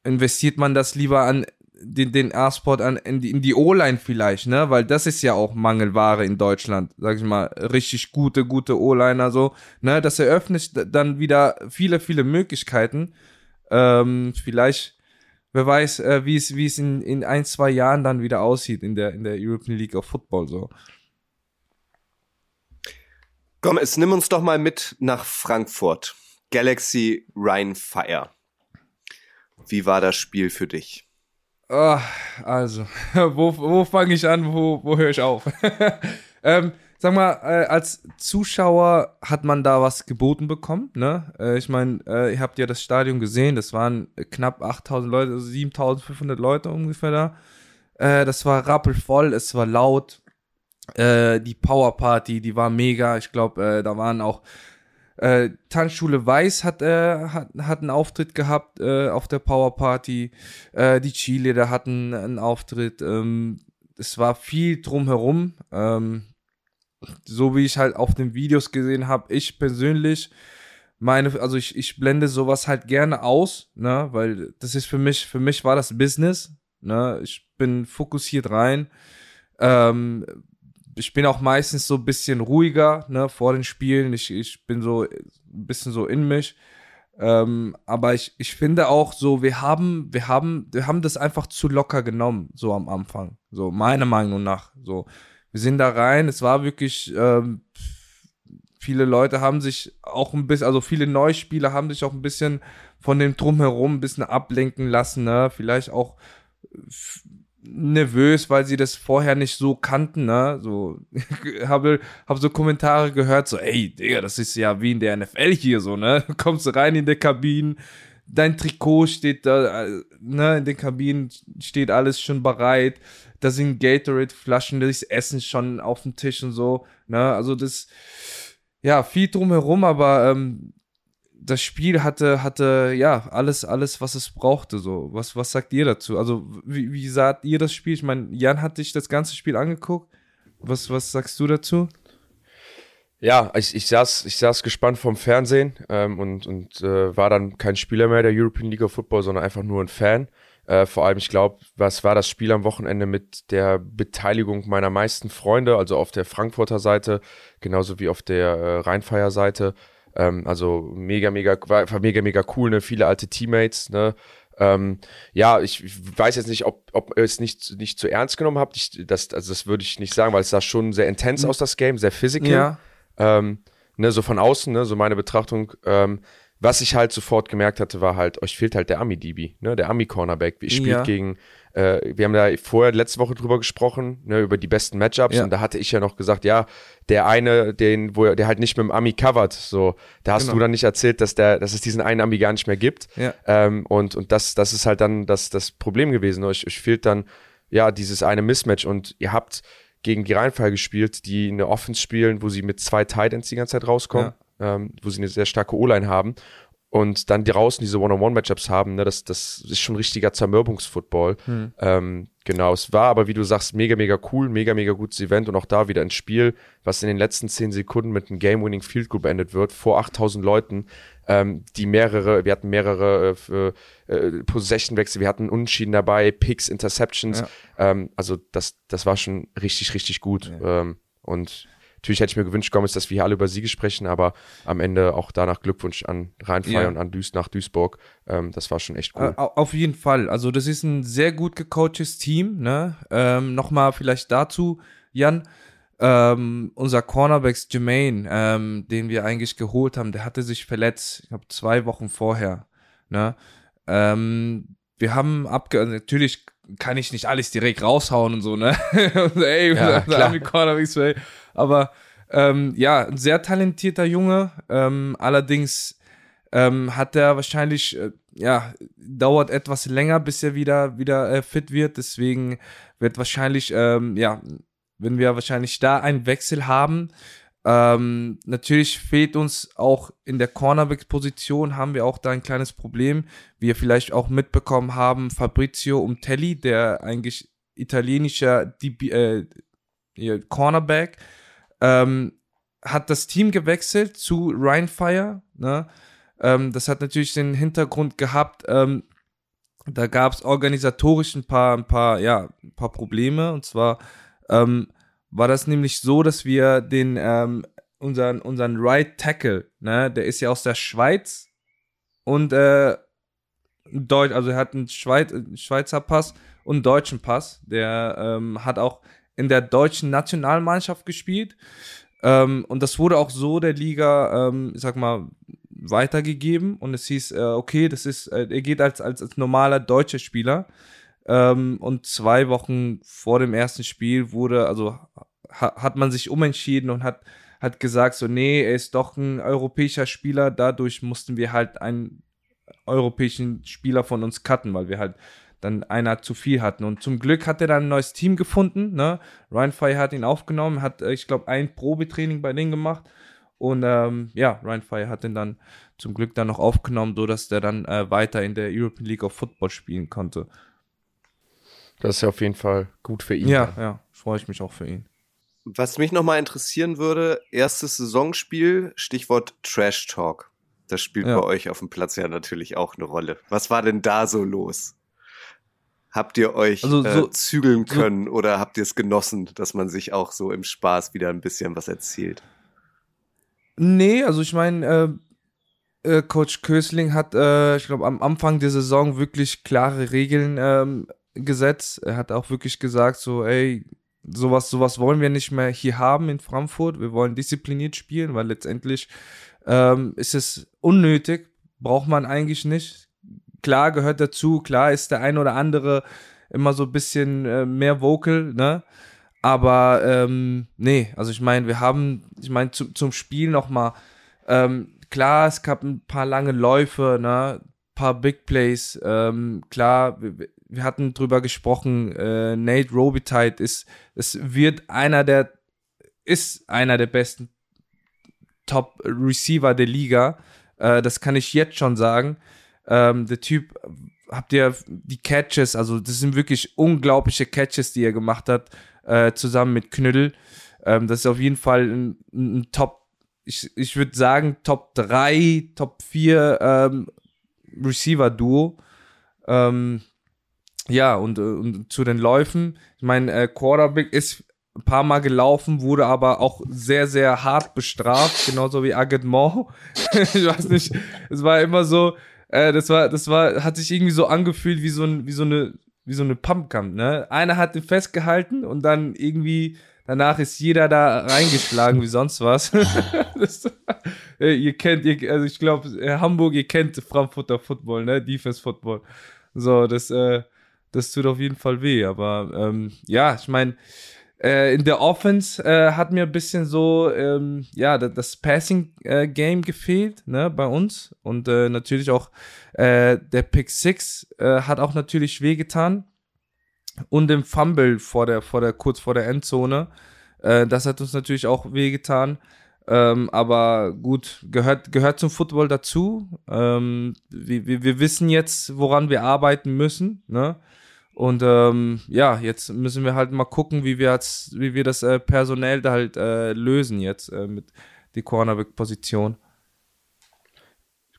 investiert man das lieber an den, den A-Spot an in die, die O-Line vielleicht, ne? Weil das ist ja auch Mangelware in Deutschland, sag ich mal, richtig gute, gute O-Liner so, ne? Das eröffnet dann wieder viele, viele Möglichkeiten. Ähm, vielleicht, wer weiß, äh, wie es, wie es in, in ein, zwei Jahren dann wieder aussieht in der, in der European League of Football so. Gomez, nimm uns doch mal mit nach Frankfurt. Galaxy Rhine Fire. Wie war das Spiel für dich? Ah, also, wo, wo fange ich an, wo, wo höre ich auf? ähm, sag mal, äh, als Zuschauer hat man da was geboten bekommen, ne? Äh, ich meine, äh, ihr habt ja das Stadion gesehen, das waren knapp 8000 Leute, also 7500 Leute ungefähr da. Äh, das war rappelvoll, es war laut. Äh, die Power Party, die war mega. Ich glaube, äh, da waren auch äh, Tanzschule Weiß hat, äh, hat, hat einen Auftritt gehabt äh, auf der Power Party. Äh, die Cheerleader hatten einen Auftritt. Ähm, es war viel drumherum. Ähm, so wie ich halt auf den Videos gesehen habe, ich persönlich meine, also ich, ich blende sowas halt gerne aus, ne, weil das ist für mich, für mich war das Business, ne, ich bin fokussiert rein. Ähm, ich bin auch meistens so ein bisschen ruhiger, ne, vor den Spielen. Ich, ich bin so ein bisschen so in mich. Ähm, aber ich, ich finde auch so, wir haben, wir haben, wir haben das einfach zu locker genommen, so am Anfang. So, meiner Meinung nach. So, wir sind da rein, es war wirklich, ähm, viele Leute haben sich auch ein bisschen, also viele Neuspieler haben sich auch ein bisschen von dem Drumherum ein bisschen ablenken lassen, ne? Vielleicht auch f- nervös, weil sie das vorher nicht so kannten, ne? So habe habe so Kommentare gehört, so ey, Digga, das ist ja wie in der NFL hier so, ne? Du kommst rein in der Kabine, dein Trikot steht da, äh, ne, in den Kabinen steht alles schon bereit. Da sind Gatorade-Flaschen, das Essen schon auf dem Tisch und so, ne? Also das ja, viel drumherum, aber ähm, das Spiel hatte, hatte, ja, alles, alles, was es brauchte, so. Was, was sagt ihr dazu? Also, wie, wie saht ihr das Spiel? Ich meine, Jan hat sich das ganze Spiel angeguckt. Was, was sagst du dazu? Ja, ich, ich, saß, ich saß gespannt vom Fernsehen ähm, und, und äh, war dann kein Spieler mehr der European League of Football, sondern einfach nur ein Fan. Äh, vor allem, ich glaube, was war das Spiel am Wochenende mit der Beteiligung meiner meisten Freunde, also auf der Frankfurter Seite, genauso wie auf der äh, Rheinfeier-Seite. Ähm, also mega, mega, war mega, mega cool, ne? Viele alte Teammates, ne? Ähm, ja, ich, ich weiß jetzt nicht, ob, ob ihr es nicht, nicht zu ernst genommen habt. Ich, das, also das würde ich nicht sagen, weil es sah schon sehr intens aus, das Game, sehr physical. Ähm, ne, so von außen, ne, so meine Betrachtung. Ähm, was ich halt sofort gemerkt hatte, war halt, euch fehlt halt der Ami-DB, ne, der Ami-Cornerback. Ihr spielt Ja. gegen, äh, wir haben da vorher letzte Woche drüber gesprochen, ne, über die besten Matchups Ja. und da hatte ich ja noch gesagt, ja, der eine, den, wo er, der halt nicht mit dem Ami covert, so, da hast Genau. du dann nicht erzählt, dass der, dass es diesen einen Ami gar nicht mehr gibt. Ja. Ähm, und, und das, das ist halt dann das, das Problem gewesen. Euch, euch fehlt dann, ja, dieses eine Mismatch und ihr habt gegen die Rheinfall gespielt, die eine Offense spielen, wo sie mit zwei Tight Ends die ganze Zeit rauskommen, ähm, wo sie eine sehr starke O-Line haben und dann draußen diese One-on-One-Matchups haben, ne, das, das ist schon richtiger Zermürbungsfootball. Hm. Ähm, genau, es war aber, wie du sagst, mega, mega cool, mega, mega gutes Event und auch da wieder ein Spiel, was in den letzten zehn Sekunden mit einem Game-Winning Field Goal beendet wird, vor 8000 Leuten, ähm, die mehrere, wir hatten mehrere äh, äh, Possession-Wechsel, wir hatten Unentschieden dabei, Picks, Interceptions, Ja. ähm, also das, das war schon richtig, richtig gut. Ähm, und natürlich hätte ich mir gewünscht, Gomez, dass wir hier alle über Siege sprechen, aber am Ende auch danach Glückwunsch an Rheinfeier Ja. und an Duis nach Duisburg. Ähm, das war schon echt cool. Äh, au- auf jeden Fall. Also das ist ein sehr gut gecoachtes Team. Ne? Ähm, Nochmal vielleicht dazu, Jan. Ähm, unser Cornerbacks Jermaine, ähm, den wir eigentlich geholt haben, der hatte sich verletzt, ich glaube zwei Wochen vorher. Ne? Ähm, wir haben abge... also Natürlich kann ich nicht alles direkt raushauen und so, ne? und, ey, Ja, da klar. haben wir Cornerbacks, ey. Aber ähm, ja, ein sehr talentierter Junge. Ähm, allerdings ähm, hat er wahrscheinlich, äh, ja, dauert etwas länger, bis er wieder, wieder äh, fit wird. Deswegen wird wahrscheinlich, ähm, ja, wenn wir wahrscheinlich da einen Wechsel haben. Ähm, natürlich fehlt uns auch in der Cornerback-Position, haben wir auch da ein kleines Problem. Wie ihr vielleicht auch mitbekommen haben, Fabrizio Umtelli, der eigentlich italienischer DB, äh, Cornerback, ähm, hat das Team gewechselt zu Rheinfire. Ne? Ähm, das hat natürlich den Hintergrund gehabt, ähm, da gab es organisatorisch ein paar, ein paar, ja, ein paar Probleme. Und zwar ähm, war das nämlich so, dass wir den, ähm, unseren, unseren Right Tackle, ne, der ist ja aus der Schweiz und äh, Deutsch, also er hat einen Schweiz, Schweizer Pass und einen deutschen Pass. Der ähm, hat auch in der deutschen Nationalmannschaft gespielt. Ähm, und das wurde auch so der Liga, ähm, ich sag mal, weitergegeben. Und es hieß, äh, okay, das ist, äh, er geht als, als, als normaler deutscher Spieler. Ähm, und zwei Wochen vor dem ersten Spiel wurde, also ha hat man sich umentschieden und hat, hat gesagt, so, nee, er ist doch ein europäischer Spieler. Dadurch mussten wir halt einen europäischen Spieler von uns cutten, weil wir halt dann einer zu viel hatten. Und zum Glück hat er dann ein neues Team gefunden. Ne? Ryan Fire hat ihn aufgenommen, hat, äh, ich glaube, ein Probetraining bei denen gemacht. Und ähm, ja, Ryan Fire hat ihn dann zum Glück dann noch aufgenommen, so dass der dann äh, weiter in der European League of Football spielen konnte. Das ist ja auf jeden Fall gut für ihn. Ja, ja, freue ich mich auch für ihn. Was mich nochmal interessieren würde, erstes Saisonspiel, Stichwort Trash Talk. Das spielt Ja. bei euch auf dem Platz ja natürlich auch eine Rolle. Was war denn da so los? Habt ihr euch Also so- äh, zügeln so- können oder habt ihr es genossen, dass man sich auch so im Spaß wieder ein bisschen was erzählt? Nee, also ich meine, äh, äh, Coach Kösling hat, äh, ich glaube, am Anfang der Saison wirklich klare Regeln ähm, gesetzt. Er hat auch wirklich gesagt, so, ey, sowas, sowas wollen wir nicht mehr hier haben in Frankfurt. Wir wollen diszipliniert spielen, weil letztendlich ähm, ist es unnötig, braucht man eigentlich nicht. Klar gehört dazu, klar ist der ein oder andere immer so ein bisschen äh, mehr vocal, ne? Aber ähm, nee, also ich meine, wir haben, ich meine, zu, zum Spiel nochmal, ähm, klar, es gab ein paar lange Läufe, ne, paar Big Plays, ähm, klar, wir, wir hatten drüber gesprochen, äh, Nate Robitaille ist, es wird einer der, ist einer der besten Top Receiver der Liga, äh, das kann ich jetzt schon sagen. Ähm, der Typ, habt ihr die Catches, also das sind wirklich unglaubliche Catches, die er gemacht hat, äh, zusammen mit Knüttel. Ähm, das ist auf jeden Fall ein, ein Top, ich, ich würde sagen, Top 3, Top 4 ähm, Receiver-Duo. Ähm, ja, und, und zu den Läufen, ich meine, äh, Quarterback ist ein paar Mal gelaufen, wurde aber auch sehr, sehr hart bestraft, genauso wie Agate Moore. ich weiß nicht, es war immer so, äh, das war, das war, hat sich irgendwie so angefühlt wie so, ein, wie so eine, wie so eine Pumpkamp, ne? Einer hat ihn festgehalten und dann irgendwie, danach ist jeder da reingeschlagen wie sonst was. das, äh, ihr kennt, ihr, also ich glaube, Hamburg, ihr kennt Frankfurter Football, ne? Defense Football. So, das, äh, das tut auf jeden Fall weh, aber ähm, ja, ich meine, äh, in der Offense äh, hat mir ein bisschen so, ähm, ja, das, Passing-Game gefehlt, ne, bei uns. Und äh, natürlich auch äh, der Pick Six äh, hat auch natürlich wehgetan. Und im Fumble vor der, vor der, kurz vor der Endzone. Äh, das hat uns natürlich auch wehgetan. Ähm, aber gut, gehört, gehört zum Football dazu. Ähm, wir, wir, wir wissen jetzt, woran wir arbeiten müssen, ne? Und ähm, ja, jetzt müssen wir halt mal gucken, wie wir jetzt, wie wir das äh, personell da halt äh, lösen jetzt äh, mit die Cornerback-Position.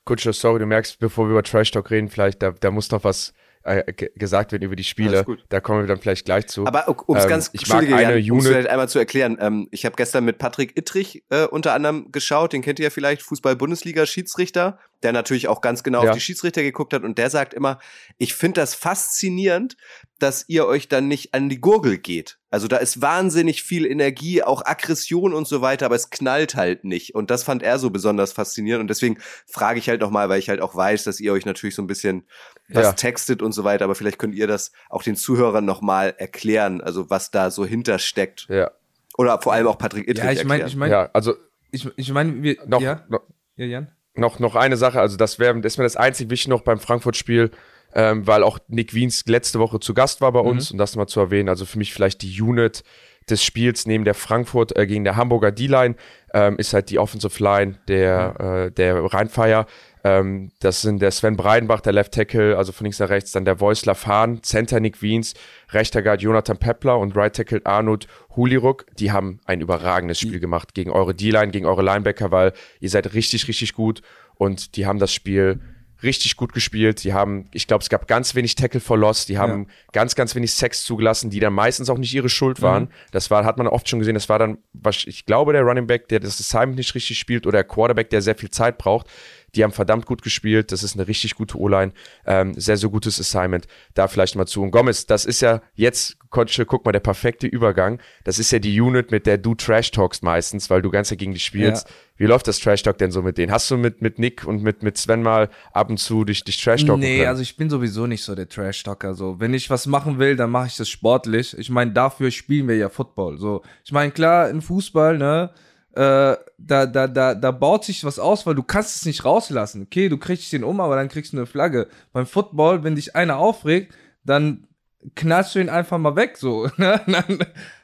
Kutscher, sorry, du merkst, bevor wir über Trash Talk reden, vielleicht, da, da muss noch was äh, gesagt werden über die Spiele. Da kommen wir dann vielleicht gleich zu. Aber um es ähm, ganz, ich mag eine Jan, Unit. Halt einmal zu erklären. Ähm, ich habe gestern mit Patrick Ittrich äh, unter anderem geschaut, den kennt ihr ja vielleicht, Fußball-Bundesliga-Schiedsrichter, der natürlich auch ganz genau ja. auf die Schiedsrichter geguckt hat und der sagt immer, ich finde das faszinierend, dass ihr euch dann nicht an die Gurgel geht. Also da ist wahnsinnig viel Energie, auch Aggression und so weiter, aber es knallt halt nicht. Und das fand er so besonders faszinierend. Und deswegen frage ich halt nochmal, weil ich halt auch weiß, dass ihr euch natürlich so ein bisschen was ja. textet und so weiter, aber vielleicht könnt ihr das auch den Zuhörern nochmal erklären, also was da so hintersteckt. Ja. Oder vor allem auch Patrick Ittrich Ja, ich meine, ich meine, ja, also ich, ich meine, wir, noch, ja, noch, ja, Jan? Noch, noch eine Sache, also das wäre, das ist mir das einzig Wichtige noch beim Frankfurt-Spiel, ähm, weil auch Nick Wiens letzte Woche zu Gast war bei mhm. uns, um das mal zu erwähnen. Also für mich vielleicht die Unit des Spiels neben der Frankfurt äh, gegen der Hamburger D-Line ähm, ist halt die Offensive Line der, mhm. äh, der Rheinfire. Ähm, das sind der Sven Breidenbach, der Left Tackle, also von links nach rechts, dann der Voislav Hahn, Center Nick Wiens, rechter Guard Jonathan Peppler und Right Tackle Arnold Huliruk. Die haben ein überragendes Spiel gemacht gegen eure D-Line, gegen eure Linebacker, weil ihr seid richtig, richtig gut und die haben das Spiel richtig gut gespielt. Die haben, ich glaube, es gab ganz wenig Tackle for Loss. Die haben ja. ganz, ganz wenig Sex zugelassen, die dann meistens auch nicht ihre Schuld mhm. waren. Mhm. Das war, hat man oft schon gesehen. Das war dann, ich glaube, der Running Back, der das Assignment nicht richtig spielt oder der Quarterback, der sehr viel Zeit braucht. Die haben verdammt gut gespielt. Das ist eine richtig gute O-Line. Ähm, sehr, sehr gutes Assignment. Da vielleicht mal zu. Und Gomez, das ist ja jetzt, Kotsche, guck mal, der perfekte Übergang. Das ist ja die Unit, mit der du Trash talkst meistens, weil du ganz dagegen die spielst. Ja. Wie läuft das Trash Talk denn so mit denen? Hast du mit, mit Nick und mit, mit Sven mal ab und zu dich, dich Trash Talken Nee, können? also ich bin sowieso nicht so der Trash Talker. So, wenn ich was machen will, dann mache ich das sportlich. Ich meine, dafür spielen wir ja Football. So, ich meine, klar, in Fußball, ne, äh, da, da, da, da baut sich was aus, weil du kannst es nicht rauslassen. Okay, du kriegst den um, aber dann kriegst du eine Flagge. Beim Football, wenn dich einer aufregt, dann knallst du ihn einfach mal weg, so. Ne?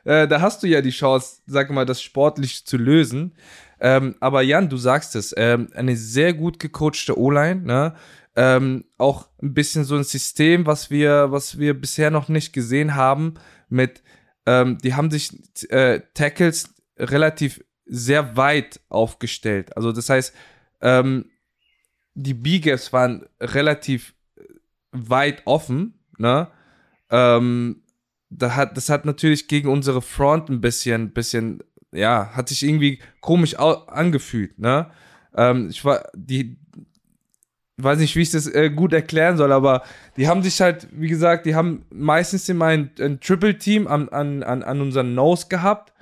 Äh, da hast du ja die Chance, sag mal, das sportlich zu lösen. Ähm, aber Jan, du sagst es, ähm, eine sehr gut gecoachte O-Line, ne? Ähm, auch ein bisschen so ein System, was wir, was wir bisher noch nicht gesehen haben, mit, ähm, die haben sich äh, Tackles relativ sehr weit aufgestellt. Also das heißt, ähm, die B-Gaps waren relativ weit offen, ne? Ähm, da hat, das hat natürlich gegen unsere Front ein bisschen, bisschen, ja, hat sich irgendwie komisch angefühlt, ne? Ähm, ich war, die, weiß nicht, wie ich das äh, gut erklären soll, aber die haben sich halt, wie gesagt, die haben meistens immer ein, ein Triple-Team an, an, an unseren Nose gehabt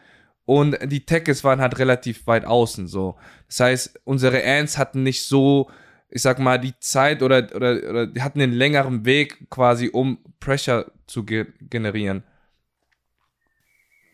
und die Tackles waren halt relativ weit außen so. Das heißt, unsere Ants hatten nicht so, ich sag mal, die Zeit oder, oder, oder die hatten einen längeren Weg quasi, um Pressure zu ge generieren.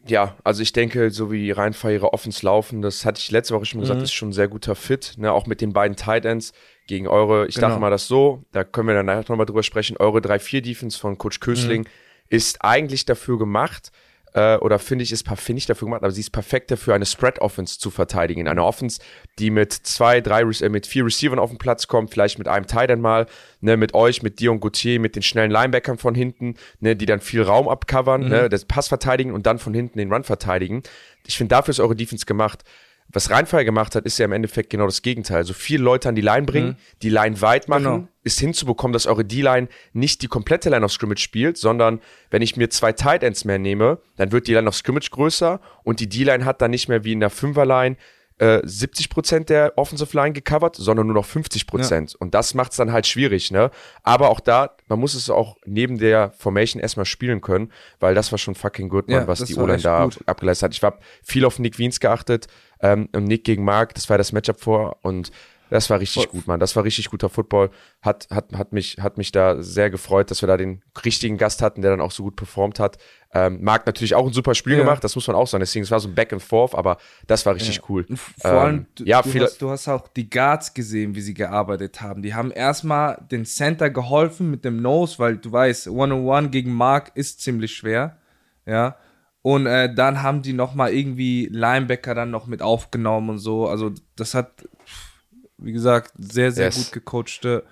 Ja, also ich denke, so wie die Rheinfire ihre Offens laufen, das hatte ich letzte Woche schon gesagt, mhm. ist schon ein sehr guter Fit, ne? auch mit den beiden Tight Ends gegen eure, ich genau. dachte mal das so, da können wir dann nachher nochmal drüber sprechen, eure 3-4-Defense von Coach Kösling mhm. ist eigentlich dafür gemacht, äh, oder finde ich, ist finde ich dafür gemacht, aber sie ist perfekt dafür, eine Spread-Offense zu verteidigen. Eine Offense, die mit zwei, drei, äh, mit vier Receivern auf den Platz kommt, vielleicht mit einem Tight End mal, ne, mit euch, mit dir und Gauthier, mit den schnellen Linebackern von hinten, ne, die dann viel Raum abcovern, mhm. ne, das Pass verteidigen und dann von hinten den Run verteidigen. Ich finde, dafür ist eure Defense gemacht. Was Rheinfire gemacht hat, ist ja im Endeffekt genau das Gegenteil. Also viele Leute an die Line bringen, mhm. die Line weit machen, genau. ist hinzubekommen, dass eure D-Line nicht die komplette Line of Scrimmage spielt, sondern wenn ich mir zwei Tight Ends mehr nehme, dann wird die Line of Scrimmage größer und die D-Line hat dann nicht mehr wie in der Fünfer-Line äh, 70% der Offensive Line gecovert, sondern nur noch 50%. Ja. Und das macht es dann halt schwierig, ne? Aber auch da, man muss es auch neben der Formation erstmal spielen können, weil das war schon fucking gut, ja, was die O-Line da gut. abgeleistet hat. Ich habe viel auf Nick Wiens geachtet ähm, und Nick gegen Mark, das war das Matchup vor und das war richtig gut, Mann. Das war richtig guter Football. Hat, hat, hat, mich, hat mich da sehr gefreut, dass wir da den richtigen Gast hatten, der dann auch so gut performt hat. Ähm, Marc natürlich auch ein super Spiel ja. gemacht, das muss man auch sagen. Deswegen, es war so ein Back and Forth, aber das war richtig ja. cool. Vor ähm, allem, du, ja, du, hast, du hast auch die Guards gesehen, wie sie gearbeitet haben. Die haben erstmal den Center geholfen mit dem Nose, weil du weißt, One-on-One gegen Mark ist ziemlich schwer. Ja. Und äh, dann haben die nochmal irgendwie Linebacker dann noch mit aufgenommen und so. Also, das hat wie gesagt, sehr, sehr yes. gut gecoachte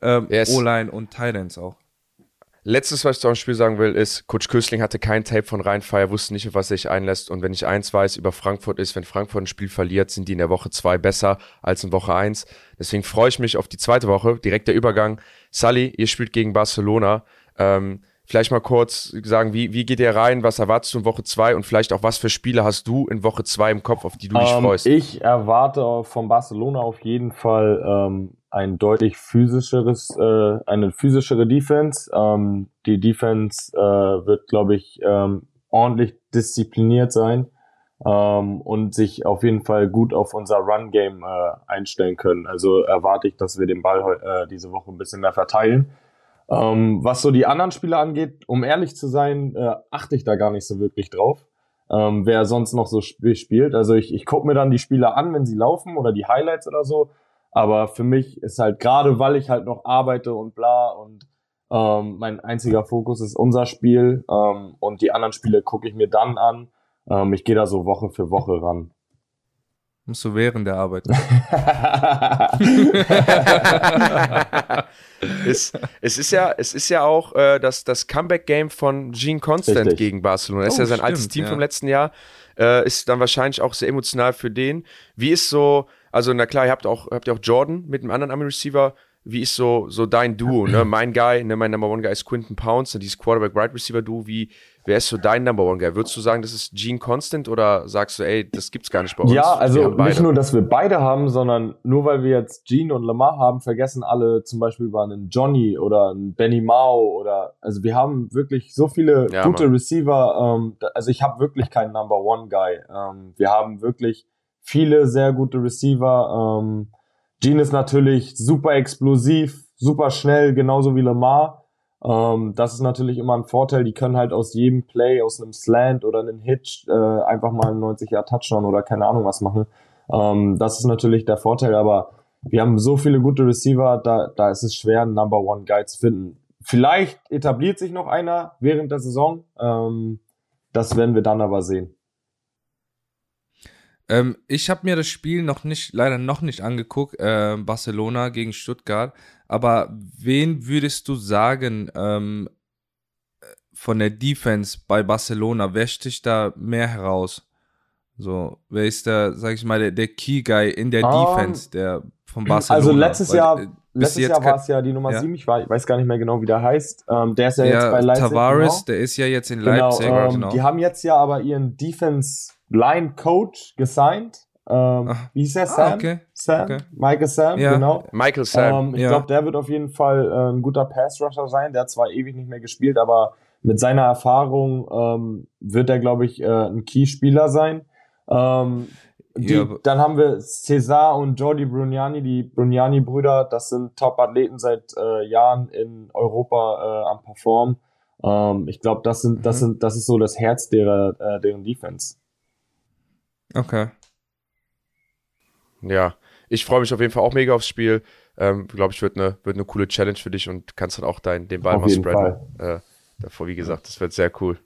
ähm, yes. O-Line und Titans auch. Letztes, was ich zum Spiel sagen will, ist, Coach Kösling hatte kein Tape von Rheinfire, wusste nicht, auf was er sich einlässt. Und wenn ich eins weiß über Frankfurt ist, wenn Frankfurt ein Spiel verliert, sind die in der Woche zwei besser als in Woche eins. Deswegen freue ich mich auf die zweite Woche. Direkt der Übergang. Sully, ihr spielt gegen Barcelona. Ähm, vielleicht mal kurz sagen, wie, wie geht ihr rein, was erwartest du in Woche 2 und vielleicht auch, was für Spiele hast du in Woche 2 im Kopf, auf die du dich Ähm, freust? ich erwarte von Barcelona auf jeden Fall ähm, ein deutlich physischeres, äh, eine physischere Defense. Ähm, die Defense äh, wird, glaube ich, ähm, ordentlich diszipliniert sein ähm, und sich auf jeden Fall gut auf unser Run-Game äh, einstellen können. Also erwarte ich, dass wir den Ball äh, diese Woche ein bisschen mehr verteilen. Ähm, was so die anderen Spiele angeht, um ehrlich zu sein, äh, achte ich da gar nicht so wirklich drauf ähm, wer sonst noch so sp spielt. Also ich, ich gucke mir dann die Spieler an, wenn sie laufen oder die Highlights oder so. Aber für mich ist halt gerade, weil ich halt noch arbeite und bla und ähm, mein einziger Fokus ist unser Spiel ähm, und die anderen Spiele gucke ich mir dann an. Ähm, ich gehe da so Woche für Woche ran. Musst du während der Arbeit. es, es, ist ja, es ist ja auch äh, das, das Comeback-Game von Gene Constant Richtig. gegen Barcelona. Das ist Oh, ja sein altes stimmt, Team ja. vom letzten Jahr. Äh, ist dann wahrscheinlich auch sehr emotional für den. Wie ist so, also na klar, ihr habt auch, habt ihr auch Jordan mit einem anderen Army-Receiver. Wie ist so, so dein Duo? Ne? Mein Guy, ne, mein Number One Guy ist Quinton Pounds, ne, dieses Quarterback-Right-Receiver-Duo. Wie, wer ist so dein Number One Guy? Würdest du sagen, das ist Gene Constant oder sagst du, ey, das gibt's gar nicht bei uns? Ja, also nicht nur, dass wir beide haben, sondern nur weil wir jetzt Gene und Lamar haben, vergessen alle zum Beispiel über einen Johnny oder einen Benny Mao oder also wir haben wirklich so viele Ja, gute Mann. Receiver. Ähm, also ich habe wirklich keinen Number One Guy. Ähm, wir haben wirklich viele sehr gute Receiver. Ähm, Gene ist natürlich super explosiv, super schnell, genauso wie Lamar. Ähm, das ist natürlich immer ein Vorteil. Die können halt aus jedem Play, aus einem Slant oder einem Hitch äh, einfach mal einen 90 Jahr Touchdown oder keine Ahnung was machen. Ähm, das ist natürlich der Vorteil, aber wir haben so viele gute Receiver, da, da ist es schwer, einen Number One Guy zu finden. Vielleicht etabliert sich noch einer während der Saison. Ähm, das werden wir dann aber sehen. Ähm, ich habe mir das Spiel noch nicht, leider noch nicht angeguckt, äh, Barcelona gegen Stuttgart. Aber wen würdest du sagen ähm, von der Defense bei Barcelona? Wer sticht da mehr heraus? So, wer ist der, sag ich mal, der, der Key Guy in der Ähm, Defense, der von Barcelona? Also letztes Weil, Jahr, äh, bis letztes Jahr war es ja die Nummer Ja. 7, ich war- ich weiß gar nicht mehr genau, wie der heißt. Ähm, der ist ja, jetzt bei ja, Leipzig. Tavares, genau. der ist ja jetzt in Genau, Leipzig. ähm, genau. die haben jetzt ja aber ihren Defense Line Coach gesigned. Ähm, Ach. wie hieß der? Ah, Sam? okay. Sam? Okay. Michael Sam, Ja. genau. Michael Sam. Ähm, ich Ja. glaube, der wird auf jeden Fall äh, ein guter Pass-Rusher sein. Der hat zwar ewig nicht mehr gespielt, aber mit seiner Erfahrung ähm, wird er, glaube ich, äh, ein Key-Spieler sein. Ähm, die, Ja, dann haben wir Cesar und Jordi Brugnani, die Brugnani-Brüder. Das sind Top-Athleten seit äh, Jahren in Europa äh, am Performen. Ähm, ich glaube, das sind, das Mhm. sind, das ist so das Herz derer, äh, deren Defense. Okay. Ja, ich freue mich auf jeden Fall auch mega aufs Spiel. Ähm, Glaube ich, wird eine, wird eine coole Challenge für dich und kannst dann auch dein, den Ball Auf mal spreaden. Äh, davor, wie gesagt, das wird sehr cool.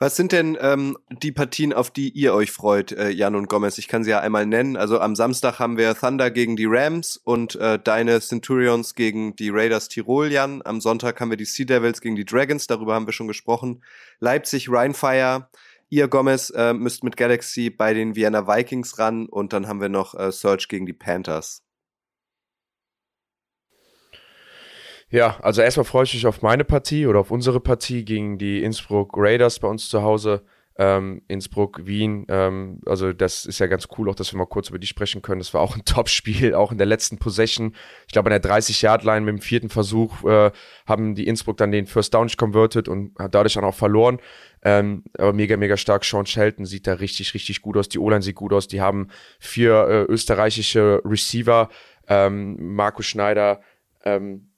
Was sind denn ähm, die Partien, auf die ihr euch freut, äh, Jan und Gomez? Ich kann sie ja einmal nennen. Also am Samstag haben wir Thunder gegen die Rams und äh, deine Centurions gegen die Raiders Tirol, Jan. Am Sonntag haben wir die Sea Devils gegen die Dragons, darüber haben wir schon gesprochen. Leipzig, Rheinfire. Ihr, Gomez, äh, müsst mit Galaxy bei den Vienna Vikings ran und dann haben wir noch äh, Search gegen die Panthers. Ja, also erstmal freue ich mich auf meine Partie oder auf unsere Partie gegen die Innsbruck Raiders bei uns zu Hause. Ähm, Innsbruck, Wien, ähm, also das ist ja ganz cool, auch dass wir mal kurz über die sprechen können. Das war auch ein Top-Spiel, auch in der letzten Possession. Ich glaube, an der 30-Yard-Line mit dem vierten Versuch äh, haben die Innsbruck dann den First Down nicht converted und hat dadurch dann auch verloren. Ähm, aber mega, mega stark. Sean Shelton sieht da richtig, richtig gut aus. Die O-Line sieht gut aus. Die haben vier äh, österreichische Receiver, ähm, Marco Schneider, ähm,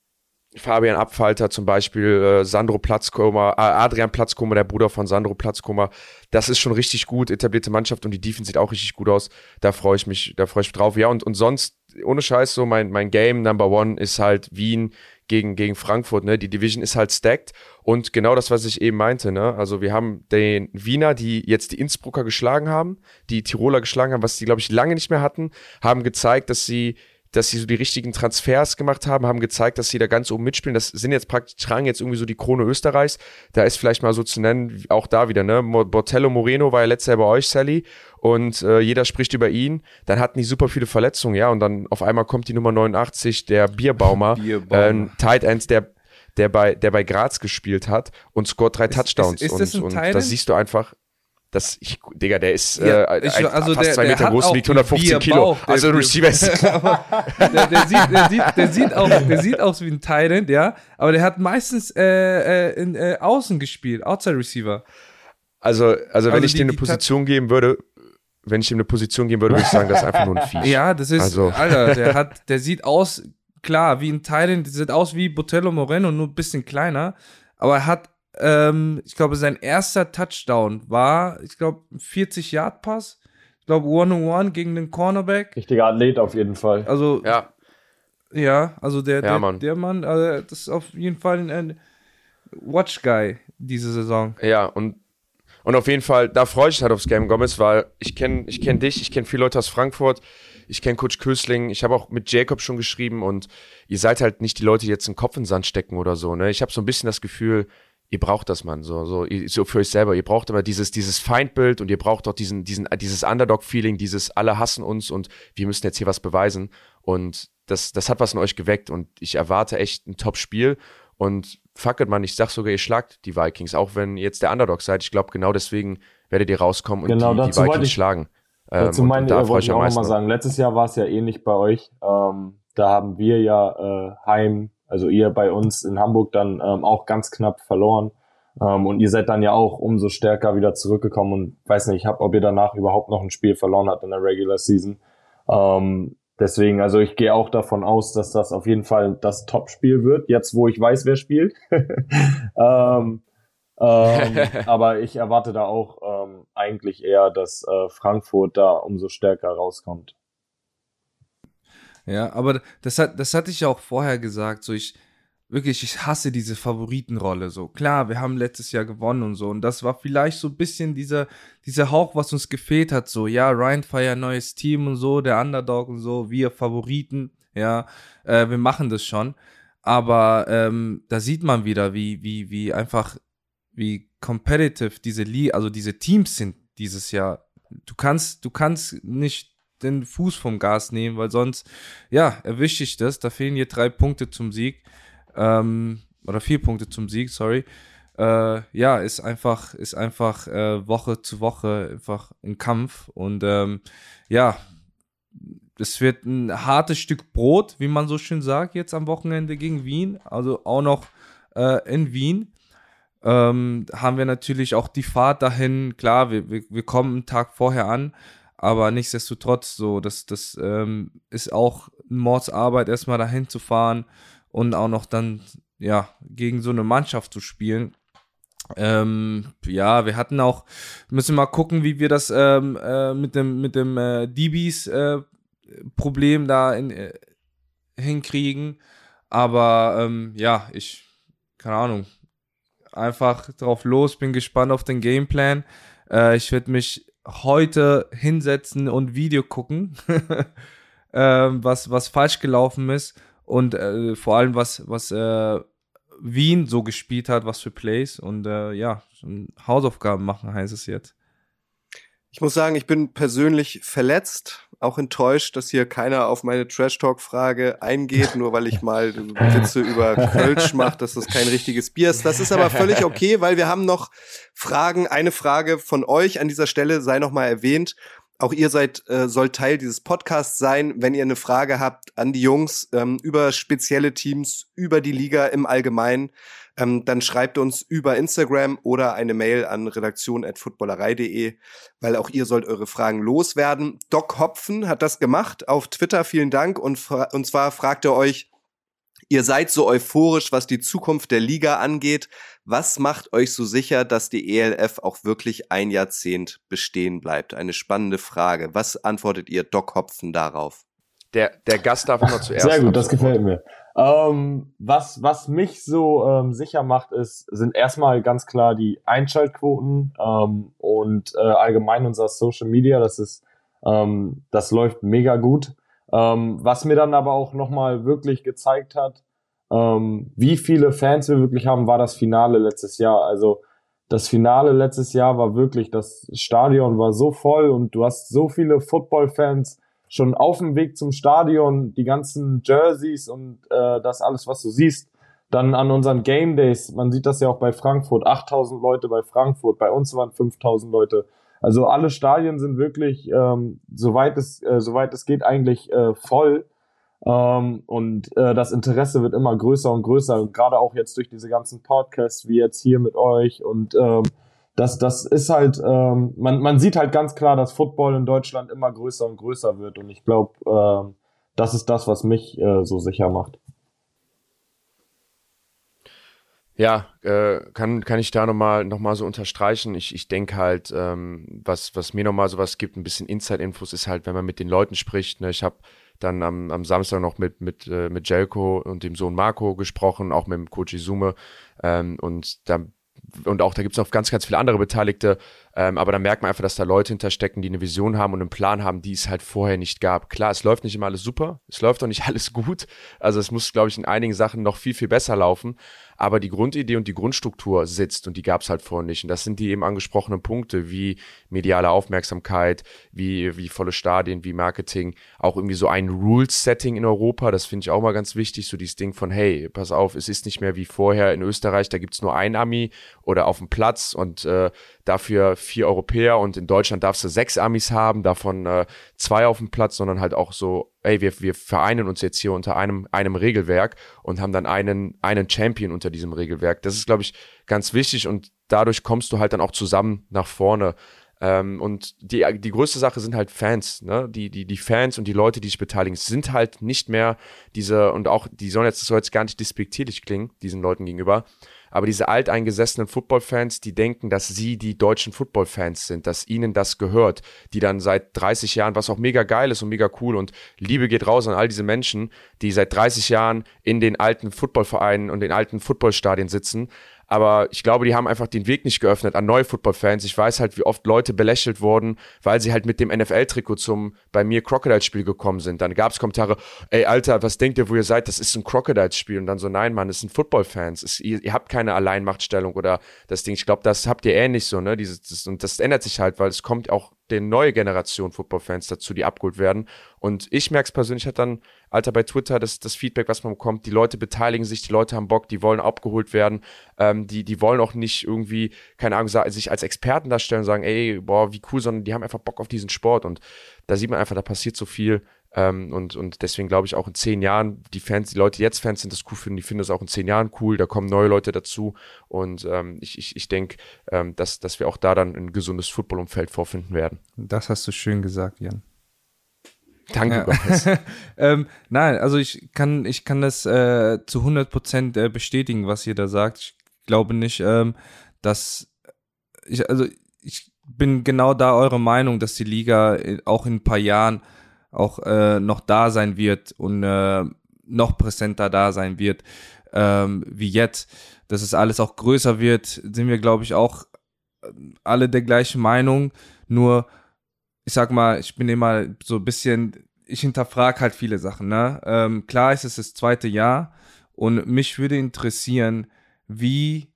Fabian Abfalter zum Beispiel, äh, Sandro Platzkummer, äh, Adrian Platzkummer, der Bruder von Sandro Platzkummer. Das ist schon richtig gut, etablierte Mannschaft und die Defense sieht auch richtig gut aus. Da freue ich mich, da freue ich mich drauf. Ja, und, und sonst, ohne Scheiß, so mein, mein Game Number One ist halt Wien gegen, gegen Frankfurt, ne? Die Division ist halt stacked und genau das, was ich eben meinte, ne? Also wir haben den Wiener, die jetzt die Innsbrucker geschlagen haben, die Tiroler geschlagen haben, was die, glaube ich, lange nicht mehr hatten, haben gezeigt, dass sie dass sie so die richtigen Transfers gemacht haben, haben gezeigt, dass sie da ganz oben mitspielen. Das sind jetzt praktisch, tragen jetzt irgendwie so die Krone Österreichs. Da ist vielleicht mal so zu nennen, auch da wieder, ne? Bortello Moreno war ja letztes Jahr bei euch, Sally, und äh, jeder spricht über ihn. Dann hatten die super viele Verletzungen, ja, und dann auf einmal kommt die Nummer 89, der Bierbaumer, Bierbaumer. ähm, Tight End, der der bei, der bei Graz gespielt hat und scored drei Touchdowns. ist, ist das und, und das siehst du einfach. Das, ich, Digga, der ist Ja, äh, ich- also fast der- zwei der Meter groß, wiegt 115 einen Kilo. Der also ein Typ. Receiver ist der, der, sieht, der, sieht, der, sieht auch, der sieht aus wie ein Titan, ja. Aber der hat meistens äh, äh, in, äh, außen gespielt, Outside Receiver. Also, also wenn Also ich die- dem eine die Position geben würde, wenn ich ihm eine Position geben würde, würde ich sagen, das ist einfach nur ein Viech. Ja, das ist, Also- Alter, der hat, der sieht aus, klar, wie ein Titan, der sieht aus wie Botello Moreno, nur ein bisschen kleiner. Aber er hat, ähm, ich glaube, sein erster Touchdown war, ich glaube, ein 40-Yard-Pass. Ich glaube, One-on-One gegen den Cornerback. Richtiger Athlet auf jeden Fall. Also, Ja, Ja, also der, Ja, der, Mann. der Mann, also das ist auf jeden Fall ein, ein Watch-Guy diese Saison. ja, und, und auf jeden Fall, da freue ich mich halt aufs Game Gomez, weil ich kenne ich kenn dich, ich kenne viele Leute aus Frankfurt, ich kenne Coach Kösling, ich habe auch mit Jacob schon geschrieben und ihr seid halt nicht die Leute, die jetzt den Kopf in den Sand stecken oder so. Ne? Ich habe so ein bisschen das Gefühl, ihr braucht das, Mann, so, so, so für euch selber. Ihr braucht aber dieses, dieses Feindbild und ihr braucht auch diesen, diesen, dieses Underdog-Feeling, dieses alle hassen uns und wir müssen jetzt hier was beweisen. Und das, das hat was in euch geweckt und ich erwarte echt ein Top-Spiel. Und fuck it, Mann, ich sag sogar, ihr schlagt die Vikings, auch wenn ihr jetzt der Underdog seid. Ich glaube, genau deswegen werdet ihr rauskommen und Genau, die, die Vikings ich- schlagen. Ähm, Dazu und, meine und da ich, freue wollte ich auch nochmal sagen, letztes Jahr war es ja ähnlich bei euch. Ähm, da haben wir ja äh, heim, also ihr bei uns in Hamburg dann ähm, auch ganz knapp verloren. Ähm, und ihr seid dann ja auch umso stärker wieder zurückgekommen und weiß nicht, hab, ob ihr danach überhaupt noch ein Spiel verloren habt in der Regular Season. Ähm, deswegen, also ich gehe auch davon aus, dass das auf jeden Fall das Top-Spiel wird, jetzt wo ich weiß, wer spielt. ähm, ähm, aber ich erwarte da auch ähm, eigentlich eher, dass äh, Frankfurt da umso stärker rauskommt. Ja, aber das hat, das hatte ich ja auch vorher gesagt. So, ich wirklich, ich hasse diese Favoritenrolle. So, klar, wir haben letztes Jahr gewonnen und so. Und das war vielleicht so ein bisschen dieser, dieser Hauch, was uns gefehlt hat. So, ja, Ryan Fire, neues Team und so, der Underdog und so, wir Favoriten, ja, äh, wir machen das schon. Aber ähm, da sieht man wieder, wie, wie, wie einfach, wie competitive diese Li also diese Teams sind dieses Jahr. Du kannst, du kannst nicht den Fuß vom Gas nehmen, weil sonst, ja, erwische ich das. Da fehlen hier drei Punkte zum Sieg. Ähm, oder vier Punkte zum Sieg, sorry. Äh, ja, ist einfach, ist einfach äh, Woche zu Woche einfach ein Kampf. Und ähm, ja, es wird ein hartes Stück Brot, wie man so schön sagt, jetzt am Wochenende gegen Wien. Also auch noch äh, in Wien. Ähm, haben wir natürlich auch die Fahrt dahin. Klar, wir, wir, wir kommen einen Tag vorher an, aber nichtsdestotrotz, so, das, das ähm, ist auch Mordsarbeit, erstmal dahin zu fahren und auch noch dann, ja, gegen so eine Mannschaft zu spielen. Ähm, ja, wir hatten auch, müssen mal gucken, wie wir das ähm, äh, mit dem, mit dem äh, DBs äh, Problem da in, äh, hinkriegen. Aber ähm, ja, ich, keine Ahnung, einfach drauf los, bin gespannt auf den Gameplan. Äh, ich werde mich heute hinsetzen und Video gucken, ähm, was, was falsch gelaufen ist und äh, vor allem was, was äh, Wien so gespielt hat, was für Plays und äh, ja, Hausaufgaben machen heißt es jetzt. Ich muss sagen, ich bin persönlich verletzt, auch enttäuscht, dass hier keiner auf meine Trash-Talk-Frage eingeht, nur weil ich mal Witze über Kölsch mache, dass das kein richtiges Bier ist. Das ist aber völlig okay, weil wir haben noch Fragen. Eine Frage von euch an dieser Stelle sei noch mal erwähnt. Auch ihr seid, äh, sollt Teil dieses Podcasts sein, wenn ihr eine Frage habt an die Jungs ähm, über spezielle Teams, über die Liga im Allgemeinen, ähm, dann schreibt uns über Instagram oder eine Mail an redaktion.footballerei.de, weil auch ihr sollt eure Fragen loswerden. Doc Hopfen hat das gemacht auf Twitter, vielen Dank. Und, und zwar fragt er euch, ihr seid so euphorisch, was die Zukunft der Liga angeht. Was macht euch so sicher, dass die ELF auch wirklich ein Jahrzehnt bestehen bleibt? Eine spannende Frage. Was antwortet ihr Doc Hopfen darauf? Der, der Gast darf immer zuerst. Sehr gut, das gefällt mir. Ähm, was, was mich so ähm, sicher macht, ist, sind erstmal ganz klar die Einschaltquoten ähm, und äh, allgemein unser Social Media. Das ist, ähm, das läuft mega gut. Ähm, was mir dann aber auch nochmal wirklich gezeigt hat, ähm, wie viele Fans wir wirklich haben, war das Finale letztes Jahr. Also das Finale letztes Jahr war wirklich, das Stadion war so voll und du hast so viele Football-Fans schon auf dem Weg zum Stadion, die ganzen Jerseys und äh, das alles, was du siehst, Dann an unseren Game Days, man sieht das ja auch bei Frankfurt, 8000 Leute bei Frankfurt, bei uns waren 5000 Leute. Also alle Stadien sind wirklich, ähm, soweit es, äh, soweit es geht, eigentlich äh, voll. Ähm, und äh, das Interesse wird immer größer und größer, gerade auch jetzt durch diese ganzen Podcasts, wie jetzt hier mit euch. Und ähm, das, das ist halt, ähm, man, man sieht halt ganz klar, dass Football in Deutschland immer größer und größer wird. Und ich glaube, ähm, das ist das, was mich äh, so sicher macht. Ja, äh, kann, kann ich da nochmal noch mal so unterstreichen. Ich, ich denke halt, ähm, was, was mir nochmal sowas gibt, ein bisschen Inside-Infos, ist halt, wenn man mit den Leuten spricht. Ne? Ich habe dann am, am Samstag noch mit, mit, äh, mit Jelko und dem Sohn Marco gesprochen, auch mit dem Coach Izume. Ähm, und da und auch da gibt es noch ganz, ganz viele andere Beteiligte, ähm, aber da merkt man einfach, dass da Leute hinterstecken, die eine Vision haben und einen Plan haben, die es halt vorher nicht gab. Klar, es läuft nicht immer alles super, es läuft auch nicht alles gut. Also es muss, glaube ich, in einigen Sachen noch viel, viel besser laufen. Aber die Grundidee und die Grundstruktur sitzt und die gab es halt vorher nicht. Und das sind die eben angesprochenen Punkte wie mediale Aufmerksamkeit, wie, wie volle Stadien, wie Marketing, auch irgendwie so ein Rules-Setting in Europa. Das finde ich auch mal ganz wichtig. So dieses Ding von, hey, pass auf, es ist nicht mehr wie vorher in Österreich, da gibt es nur ein Ami oder auf dem Platz und äh, dafür vier Europäer und in Deutschland darfst du sechs Amis haben, davon äh, zwei auf dem Platz, sondern halt auch so, ey, wir, wir vereinen uns jetzt hier unter einem, einem Regelwerk und haben dann einen, einen Champion unter diesem Regelwerk. Das ist, glaube ich, ganz wichtig und dadurch kommst du halt dann auch zusammen nach vorne. Ähm, und die, die größte Sache sind halt Fans, ne? Die, die, die Fans und die Leute, die sich beteiligen, sind halt nicht mehr diese, und auch, die sollen jetzt, das soll jetzt gar nicht despektierlich klingen, diesen Leuten gegenüber, aber diese alteingesessenen Footballfans, die denken, dass sie die deutschen Footballfans sind, dass ihnen das gehört, die dann seit 30 Jahren, was auch mega geil ist und mega cool und Liebe geht raus an all diese Menschen, die seit 30 Jahren in den alten Footballvereinen und den alten Footballstadien sitzen, aber ich glaube, die haben einfach den Weg nicht geöffnet an neue Football-Fans. Ich weiß halt, wie oft Leute belächelt wurden, weil sie halt mit dem NFL-Trikot zum bei mir Crocodile-Spiel gekommen sind. Dann gab es Kommentare, ey Alter, was denkt ihr, wo ihr seid? Das ist ein Crocodile-Spiel. Und dann so, nein, Mann, das sind Football-Fans. Ihr, ihr, habt keine Alleinmachtstellung oder das Ding. Ich glaube, das habt ihr ähnlich so, ne? Dieses, das, und das ändert sich halt, weil es kommt auch der neue Generation Football-Fans dazu, die abgeholt werden. Und ich merke es persönlich, hat dann, Alter, bei Twitter, das, das Feedback, was man bekommt, die Leute beteiligen sich, die Leute haben Bock, die wollen abgeholt werden, ähm, die, die wollen auch nicht irgendwie, keine Ahnung, sich als Experten darstellen und sagen, ey, boah, wie cool, sondern die haben einfach Bock auf diesen Sport. Und da sieht man einfach, da passiert so viel. Ähm, und, und deswegen glaube ich auch in zehn Jahren, die Fans, die Leute, die jetzt Fans sind, das cool finden, die finden das auch in zehn Jahren cool, da kommen neue Leute dazu. Und ähm, ich, ich, ich denke, ähm, dass, dass wir auch da dann ein gesundes Footballumfeld vorfinden werden. Das hast du schön gesagt, Jan. Danke, ja. ähm, Nein, also ich kann, ich kann das äh, zu 100 Prozent äh, bestätigen, was ihr da sagt. Ich glaube nicht, ähm, dass ich, also ich bin genau da eurer Meinung, dass die Liga äh, auch in ein paar Jahren auch äh, noch da sein wird und äh, noch präsenter da sein wird ähm, wie jetzt. Dass es alles auch größer wird, sind wir, glaube ich, auch äh, alle der gleichen Meinung. Nur, ich sag mal, ich bin immer so ein bisschen, ich hinterfrage halt viele Sachen. Ne? Ähm, klar ist es das zweite Jahr und mich würde interessieren, wie,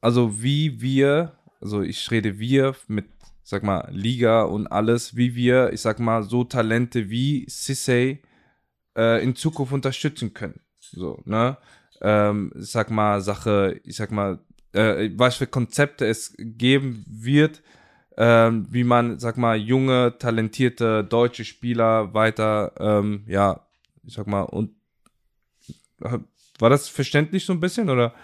also wie wir, also ich rede wir mit sag mal, Liga und alles, wie wir, ich sag mal, so Talente wie Sissay äh, in Zukunft unterstützen können. So, ne? Ähm, ich sag mal, Sache, ich sag mal, äh, was für Konzepte es geben wird, ähm, wie man, sag mal, junge, talentierte deutsche Spieler weiter, ähm, ja, ich sag mal, und war das verständlich so ein bisschen oder?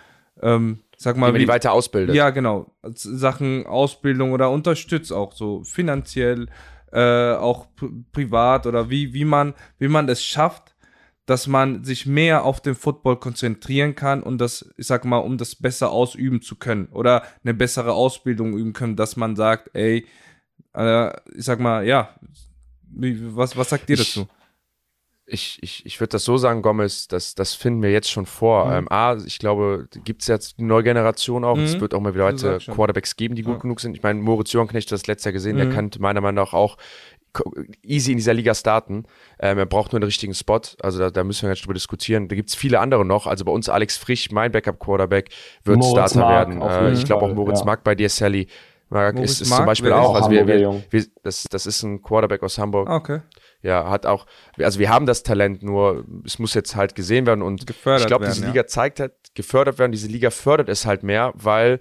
Ähm, sag mal, wie man die weiter ausbildet. Ja, genau. Sachen Ausbildung oder unterstützt auch so finanziell, äh, auch privat oder wie, wie man, wie man es schafft, dass man sich mehr auf den Football konzentrieren kann und das, ich sag mal, um das besser ausüben zu können oder eine bessere Ausbildung üben können, dass man sagt, ey, äh, ich sag mal, ja, was, was sagt ihr dazu? Ich, ich, ich, ich würde das so sagen, Gomez, das, das finden wir jetzt schon vor. Mhm. Ähm, A, ich glaube, gibt es jetzt eine neue Generation auch. Mhm. Es wird auch mal wieder weitere Quarterbacks geben, die gut ja. genug sind. Ich meine, Moritz Johnknecht, das letzte Jahr gesehen, mhm. der kann meiner Meinung nach auch easy in dieser Liga starten. Ähm, er braucht nur einen richtigen Spot. Also da, da müssen wir jetzt drüber diskutieren. Da gibt es viele andere noch. Also bei uns Alex Frisch, mein Backup-Quarterback, wird Moritz Starter Mark, werden. Äh, ich glaube auch Moritz ja. Mark bei dir, Sally Mark ist, ist zum Beispiel auch, also wir, wir, wir, das, das ist ein Quarterback aus Hamburg. Ah, okay. Ja, hat auch, also wir haben das Talent, nur es muss jetzt halt gesehen werden und gefördert ich glaube, diese Liga ja. zeigt halt, gefördert werden, diese Liga fördert es halt mehr, weil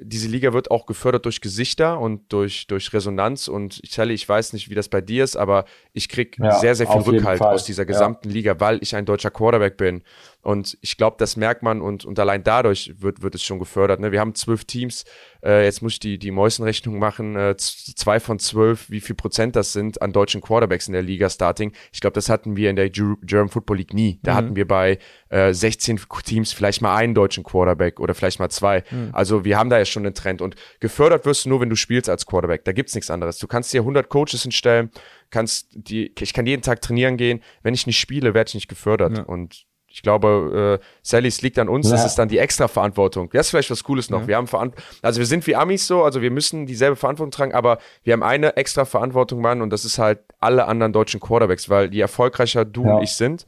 diese Liga wird auch gefördert durch Gesichter und durch, durch Resonanz. Und ich Sally, ich weiß nicht, wie das bei dir ist, aber ich krieg ja, sehr, sehr viel Rückhalt aus dieser gesamten ja. Liga, weil ich ein deutscher Quarterback bin. Und ich glaube, das merkt man und, und allein dadurch wird, wird es schon gefördert. Ne? Wir haben zwölf Teams, äh, jetzt muss ich die, die Mäusenrechnung machen, äh, zwei von zwölf, wie viel Prozent das sind an deutschen Quarterbacks in der Liga Starting. Ich glaube, das hatten wir in der German Football League nie. Da mhm. hatten wir bei äh, 16 Teams vielleicht mal einen deutschen Quarterback oder vielleicht mal zwei. Mhm. Also wir haben da ja schon einen Trend. Und gefördert wirst du nur, wenn du spielst als Quarterback. Da gibt's nichts anderes. Du kannst dir 100 Coaches hinstellen, kannst die, ich kann jeden Tag trainieren gehen. Wenn ich nicht spiele, werde ich nicht gefördert. Ja. Und ich glaube, äh, Sally, es liegt an uns, ja. das ist dann die extra Verantwortung. Das ist vielleicht was Cooles noch. Ja. Wir haben Veran also wir sind wie Amis so, also wir müssen dieselbe Verantwortung tragen, aber wir haben eine extra Verantwortung, Mann, und das ist halt alle anderen deutschen Quarterbacks, weil je erfolgreicher du ja. und ich sind,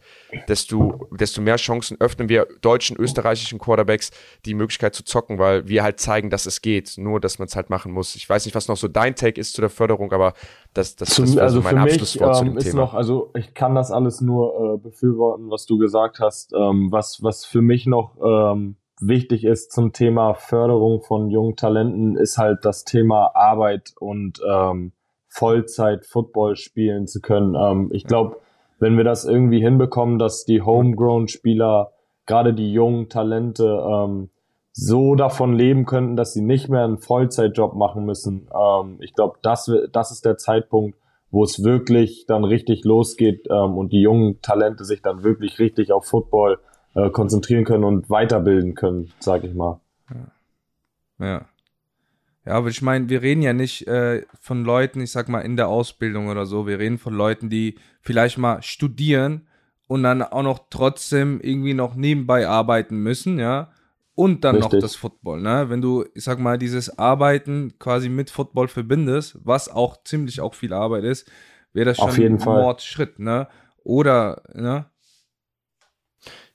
desto, desto mehr Chancen öffnen wir deutschen, österreichischen Quarterbacks die Möglichkeit zu zocken, weil wir halt zeigen, dass es geht, nur dass man es halt machen muss. Ich weiß nicht, was noch so dein Take ist zu der Förderung, aber das, das, zum, das wäre also so mein Abschlusswort zu dem ähm, ist Thema. Noch, also ich kann das alles nur äh, befürworten, was du gesagt hast. Ähm, was, was für mich noch ähm, wichtig ist zum Thema Förderung von jungen Talenten, ist halt das Thema Arbeit und ähm, Vollzeit Football spielen zu können. Ähm, ich glaube, wenn wir das irgendwie hinbekommen, dass die Homegrown-Spieler, gerade die jungen Talente, ähm, so davon leben könnten, dass sie nicht mehr einen Vollzeitjob machen müssen. Ähm, ich glaube, das, das ist der Zeitpunkt, wo es wirklich dann richtig losgeht ähm, und die jungen Talente sich dann wirklich richtig auf Football äh, konzentrieren können und weiterbilden können, sag ich mal. Ja. ja. Ja, aber ich meine, wir reden ja nicht äh, von Leuten, ich sag mal, in der Ausbildung oder so. Wir reden von Leuten, die vielleicht mal studieren und dann auch noch trotzdem irgendwie noch nebenbei arbeiten müssen, ja und dann Richtig. noch das Football. Ne? Wenn du, ich sag mal, dieses Arbeiten quasi mit Football verbindest, was auch ziemlich auch viel Arbeit ist, wäre das schon ein Mordschritt. Ne? Oder, ne?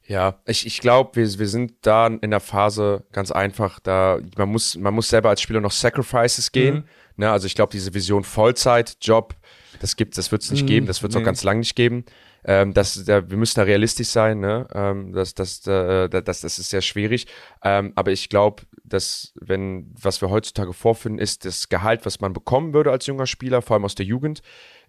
Ja, ich, ich glaube, wir, wir sind da in der Phase ganz einfach, da man muss, man muss selber als Spieler noch Sacrifices gehen. Mhm. Ne? Also ich glaube, diese Vision Vollzeit, Job, das gibt, das wird es nicht mhm. geben, das wird es nee. auch ganz lang nicht geben. Ähm, das, da, wir müssen da realistisch sein, ne? Ähm, das, das, äh, das, das ist sehr schwierig. Ähm, aber ich glaube, dass, wenn, was wir heutzutage vorfinden, ist das Gehalt, was man bekommen würde als junger Spieler, vor allem aus der Jugend,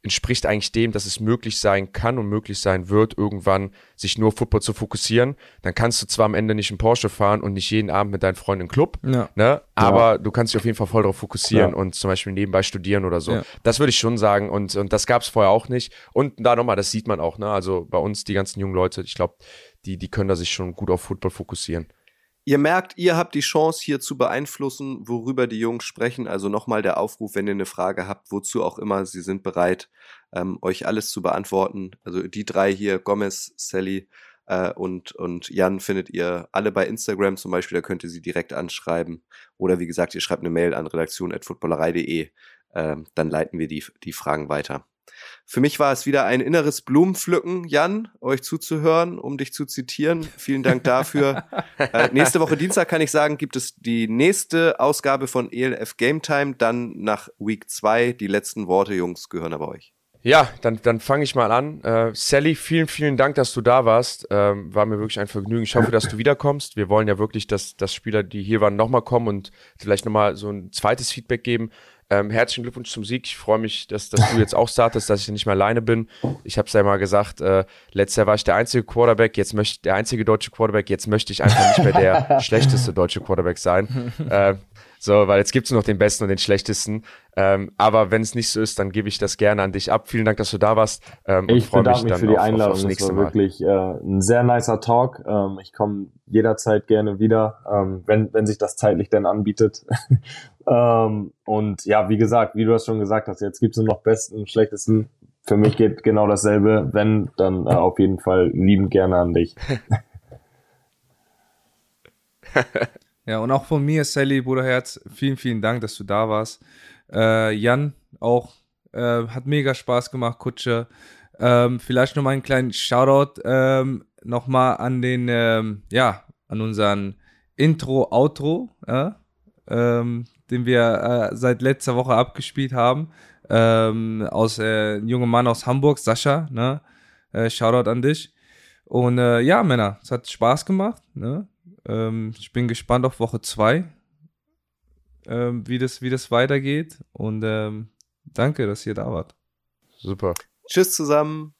entspricht eigentlich dem, dass es möglich sein kann und möglich sein wird, irgendwann sich nur Football zu fokussieren. Dann kannst du zwar am Ende nicht in Porsche fahren und nicht jeden Abend mit deinen Freunden im Club, ja. ne? aber ja. du kannst dich auf jeden Fall voll darauf fokussieren ja. und zum Beispiel nebenbei studieren oder so. Das würde ich schon sagen und, und das gab es vorher auch nicht. Und da nochmal, das sieht man auch, ne? also bei uns, die ganzen jungen Leute, ich glaube, die, die können da sich schon gut auf Football fokussieren. Ihr merkt, ihr habt die Chance hier zu beeinflussen, worüber die Jungs sprechen. Also nochmal der Aufruf, wenn ihr eine Frage habt, wozu auch immer, sie sind bereit, ähm, euch alles zu beantworten. Also die drei hier, Gomez, Sally äh, und, und Jan, findet ihr alle bei Instagram zum Beispiel, da könnt ihr sie direkt anschreiben. Oder wie gesagt, ihr schreibt eine Mail an redaktion.footballerei.de, äh, dann leiten wir die, die Fragen weiter. Für mich war es wieder ein inneres Blumenpflücken, Jan, euch zuzuhören, um dich zu zitieren. Vielen Dank dafür. äh, nächste Woche Dienstag kann ich sagen, gibt es die nächste Ausgabe von ELF Game Time. Dann nach Week 2. Die letzten Worte, Jungs, gehören aber euch. Ja, dann, dann fange ich mal an. Äh, Sally, vielen, vielen Dank, dass du da warst. Ähm, war mir wirklich ein Vergnügen. Ich hoffe, dass du wiederkommst. Wir wollen ja wirklich, dass, dass Spieler, die hier waren, nochmal kommen und vielleicht nochmal so ein zweites Feedback geben. Ähm, herzlichen Glückwunsch zum Sieg. Ich freue mich, dass, dass du jetzt auch startest, dass ich nicht mehr alleine bin. Ich habe es ja mal gesagt, äh, letztes Jahr war ich der einzige Quarterback, jetzt möchte der einzige deutsche Quarterback, jetzt möchte ich einfach nicht mehr der schlechteste deutsche Quarterback sein. Äh, so, weil jetzt gibt es noch den besten und den schlechtesten. Ähm, aber wenn es nicht so ist, dann gebe ich das gerne an dich ab. Vielen Dank, dass du da warst. Ähm, ich bedanke mich, mich für die auf, Einladung. Auf, das war Mal. wirklich äh, ein sehr nicer Talk. Ähm, ich komme jederzeit gerne wieder, ähm, wenn, wenn sich das zeitlich denn anbietet. ähm, und ja, wie gesagt, wie du das schon gesagt hast, jetzt gibt es nur noch besten und schlechtesten. Für mich geht genau dasselbe. Wenn, dann äh, auf jeden Fall liebend gerne an dich. Ja, und auch von mir, Sally, Bruderherz, vielen, vielen Dank, dass du da warst. Äh, Jan auch äh, hat mega Spaß gemacht, Kutsche. Ähm, vielleicht nochmal einen kleinen Shoutout ähm, nochmal an den, ähm, ja, an unseren Intro, Outro. Ja? Ähm, den wir äh, seit letzter Woche abgespielt haben. Ähm, aus äh, ein junger Mann aus Hamburg, Sascha, ne? Äh, Shoutout an dich. Und äh, ja, Männer, es hat Spaß gemacht. Ne? Ähm, ich bin gespannt auf Woche 2, ähm, wie, das, wie das weitergeht. Und ähm, danke, dass ihr da wart. Super. Tschüss zusammen.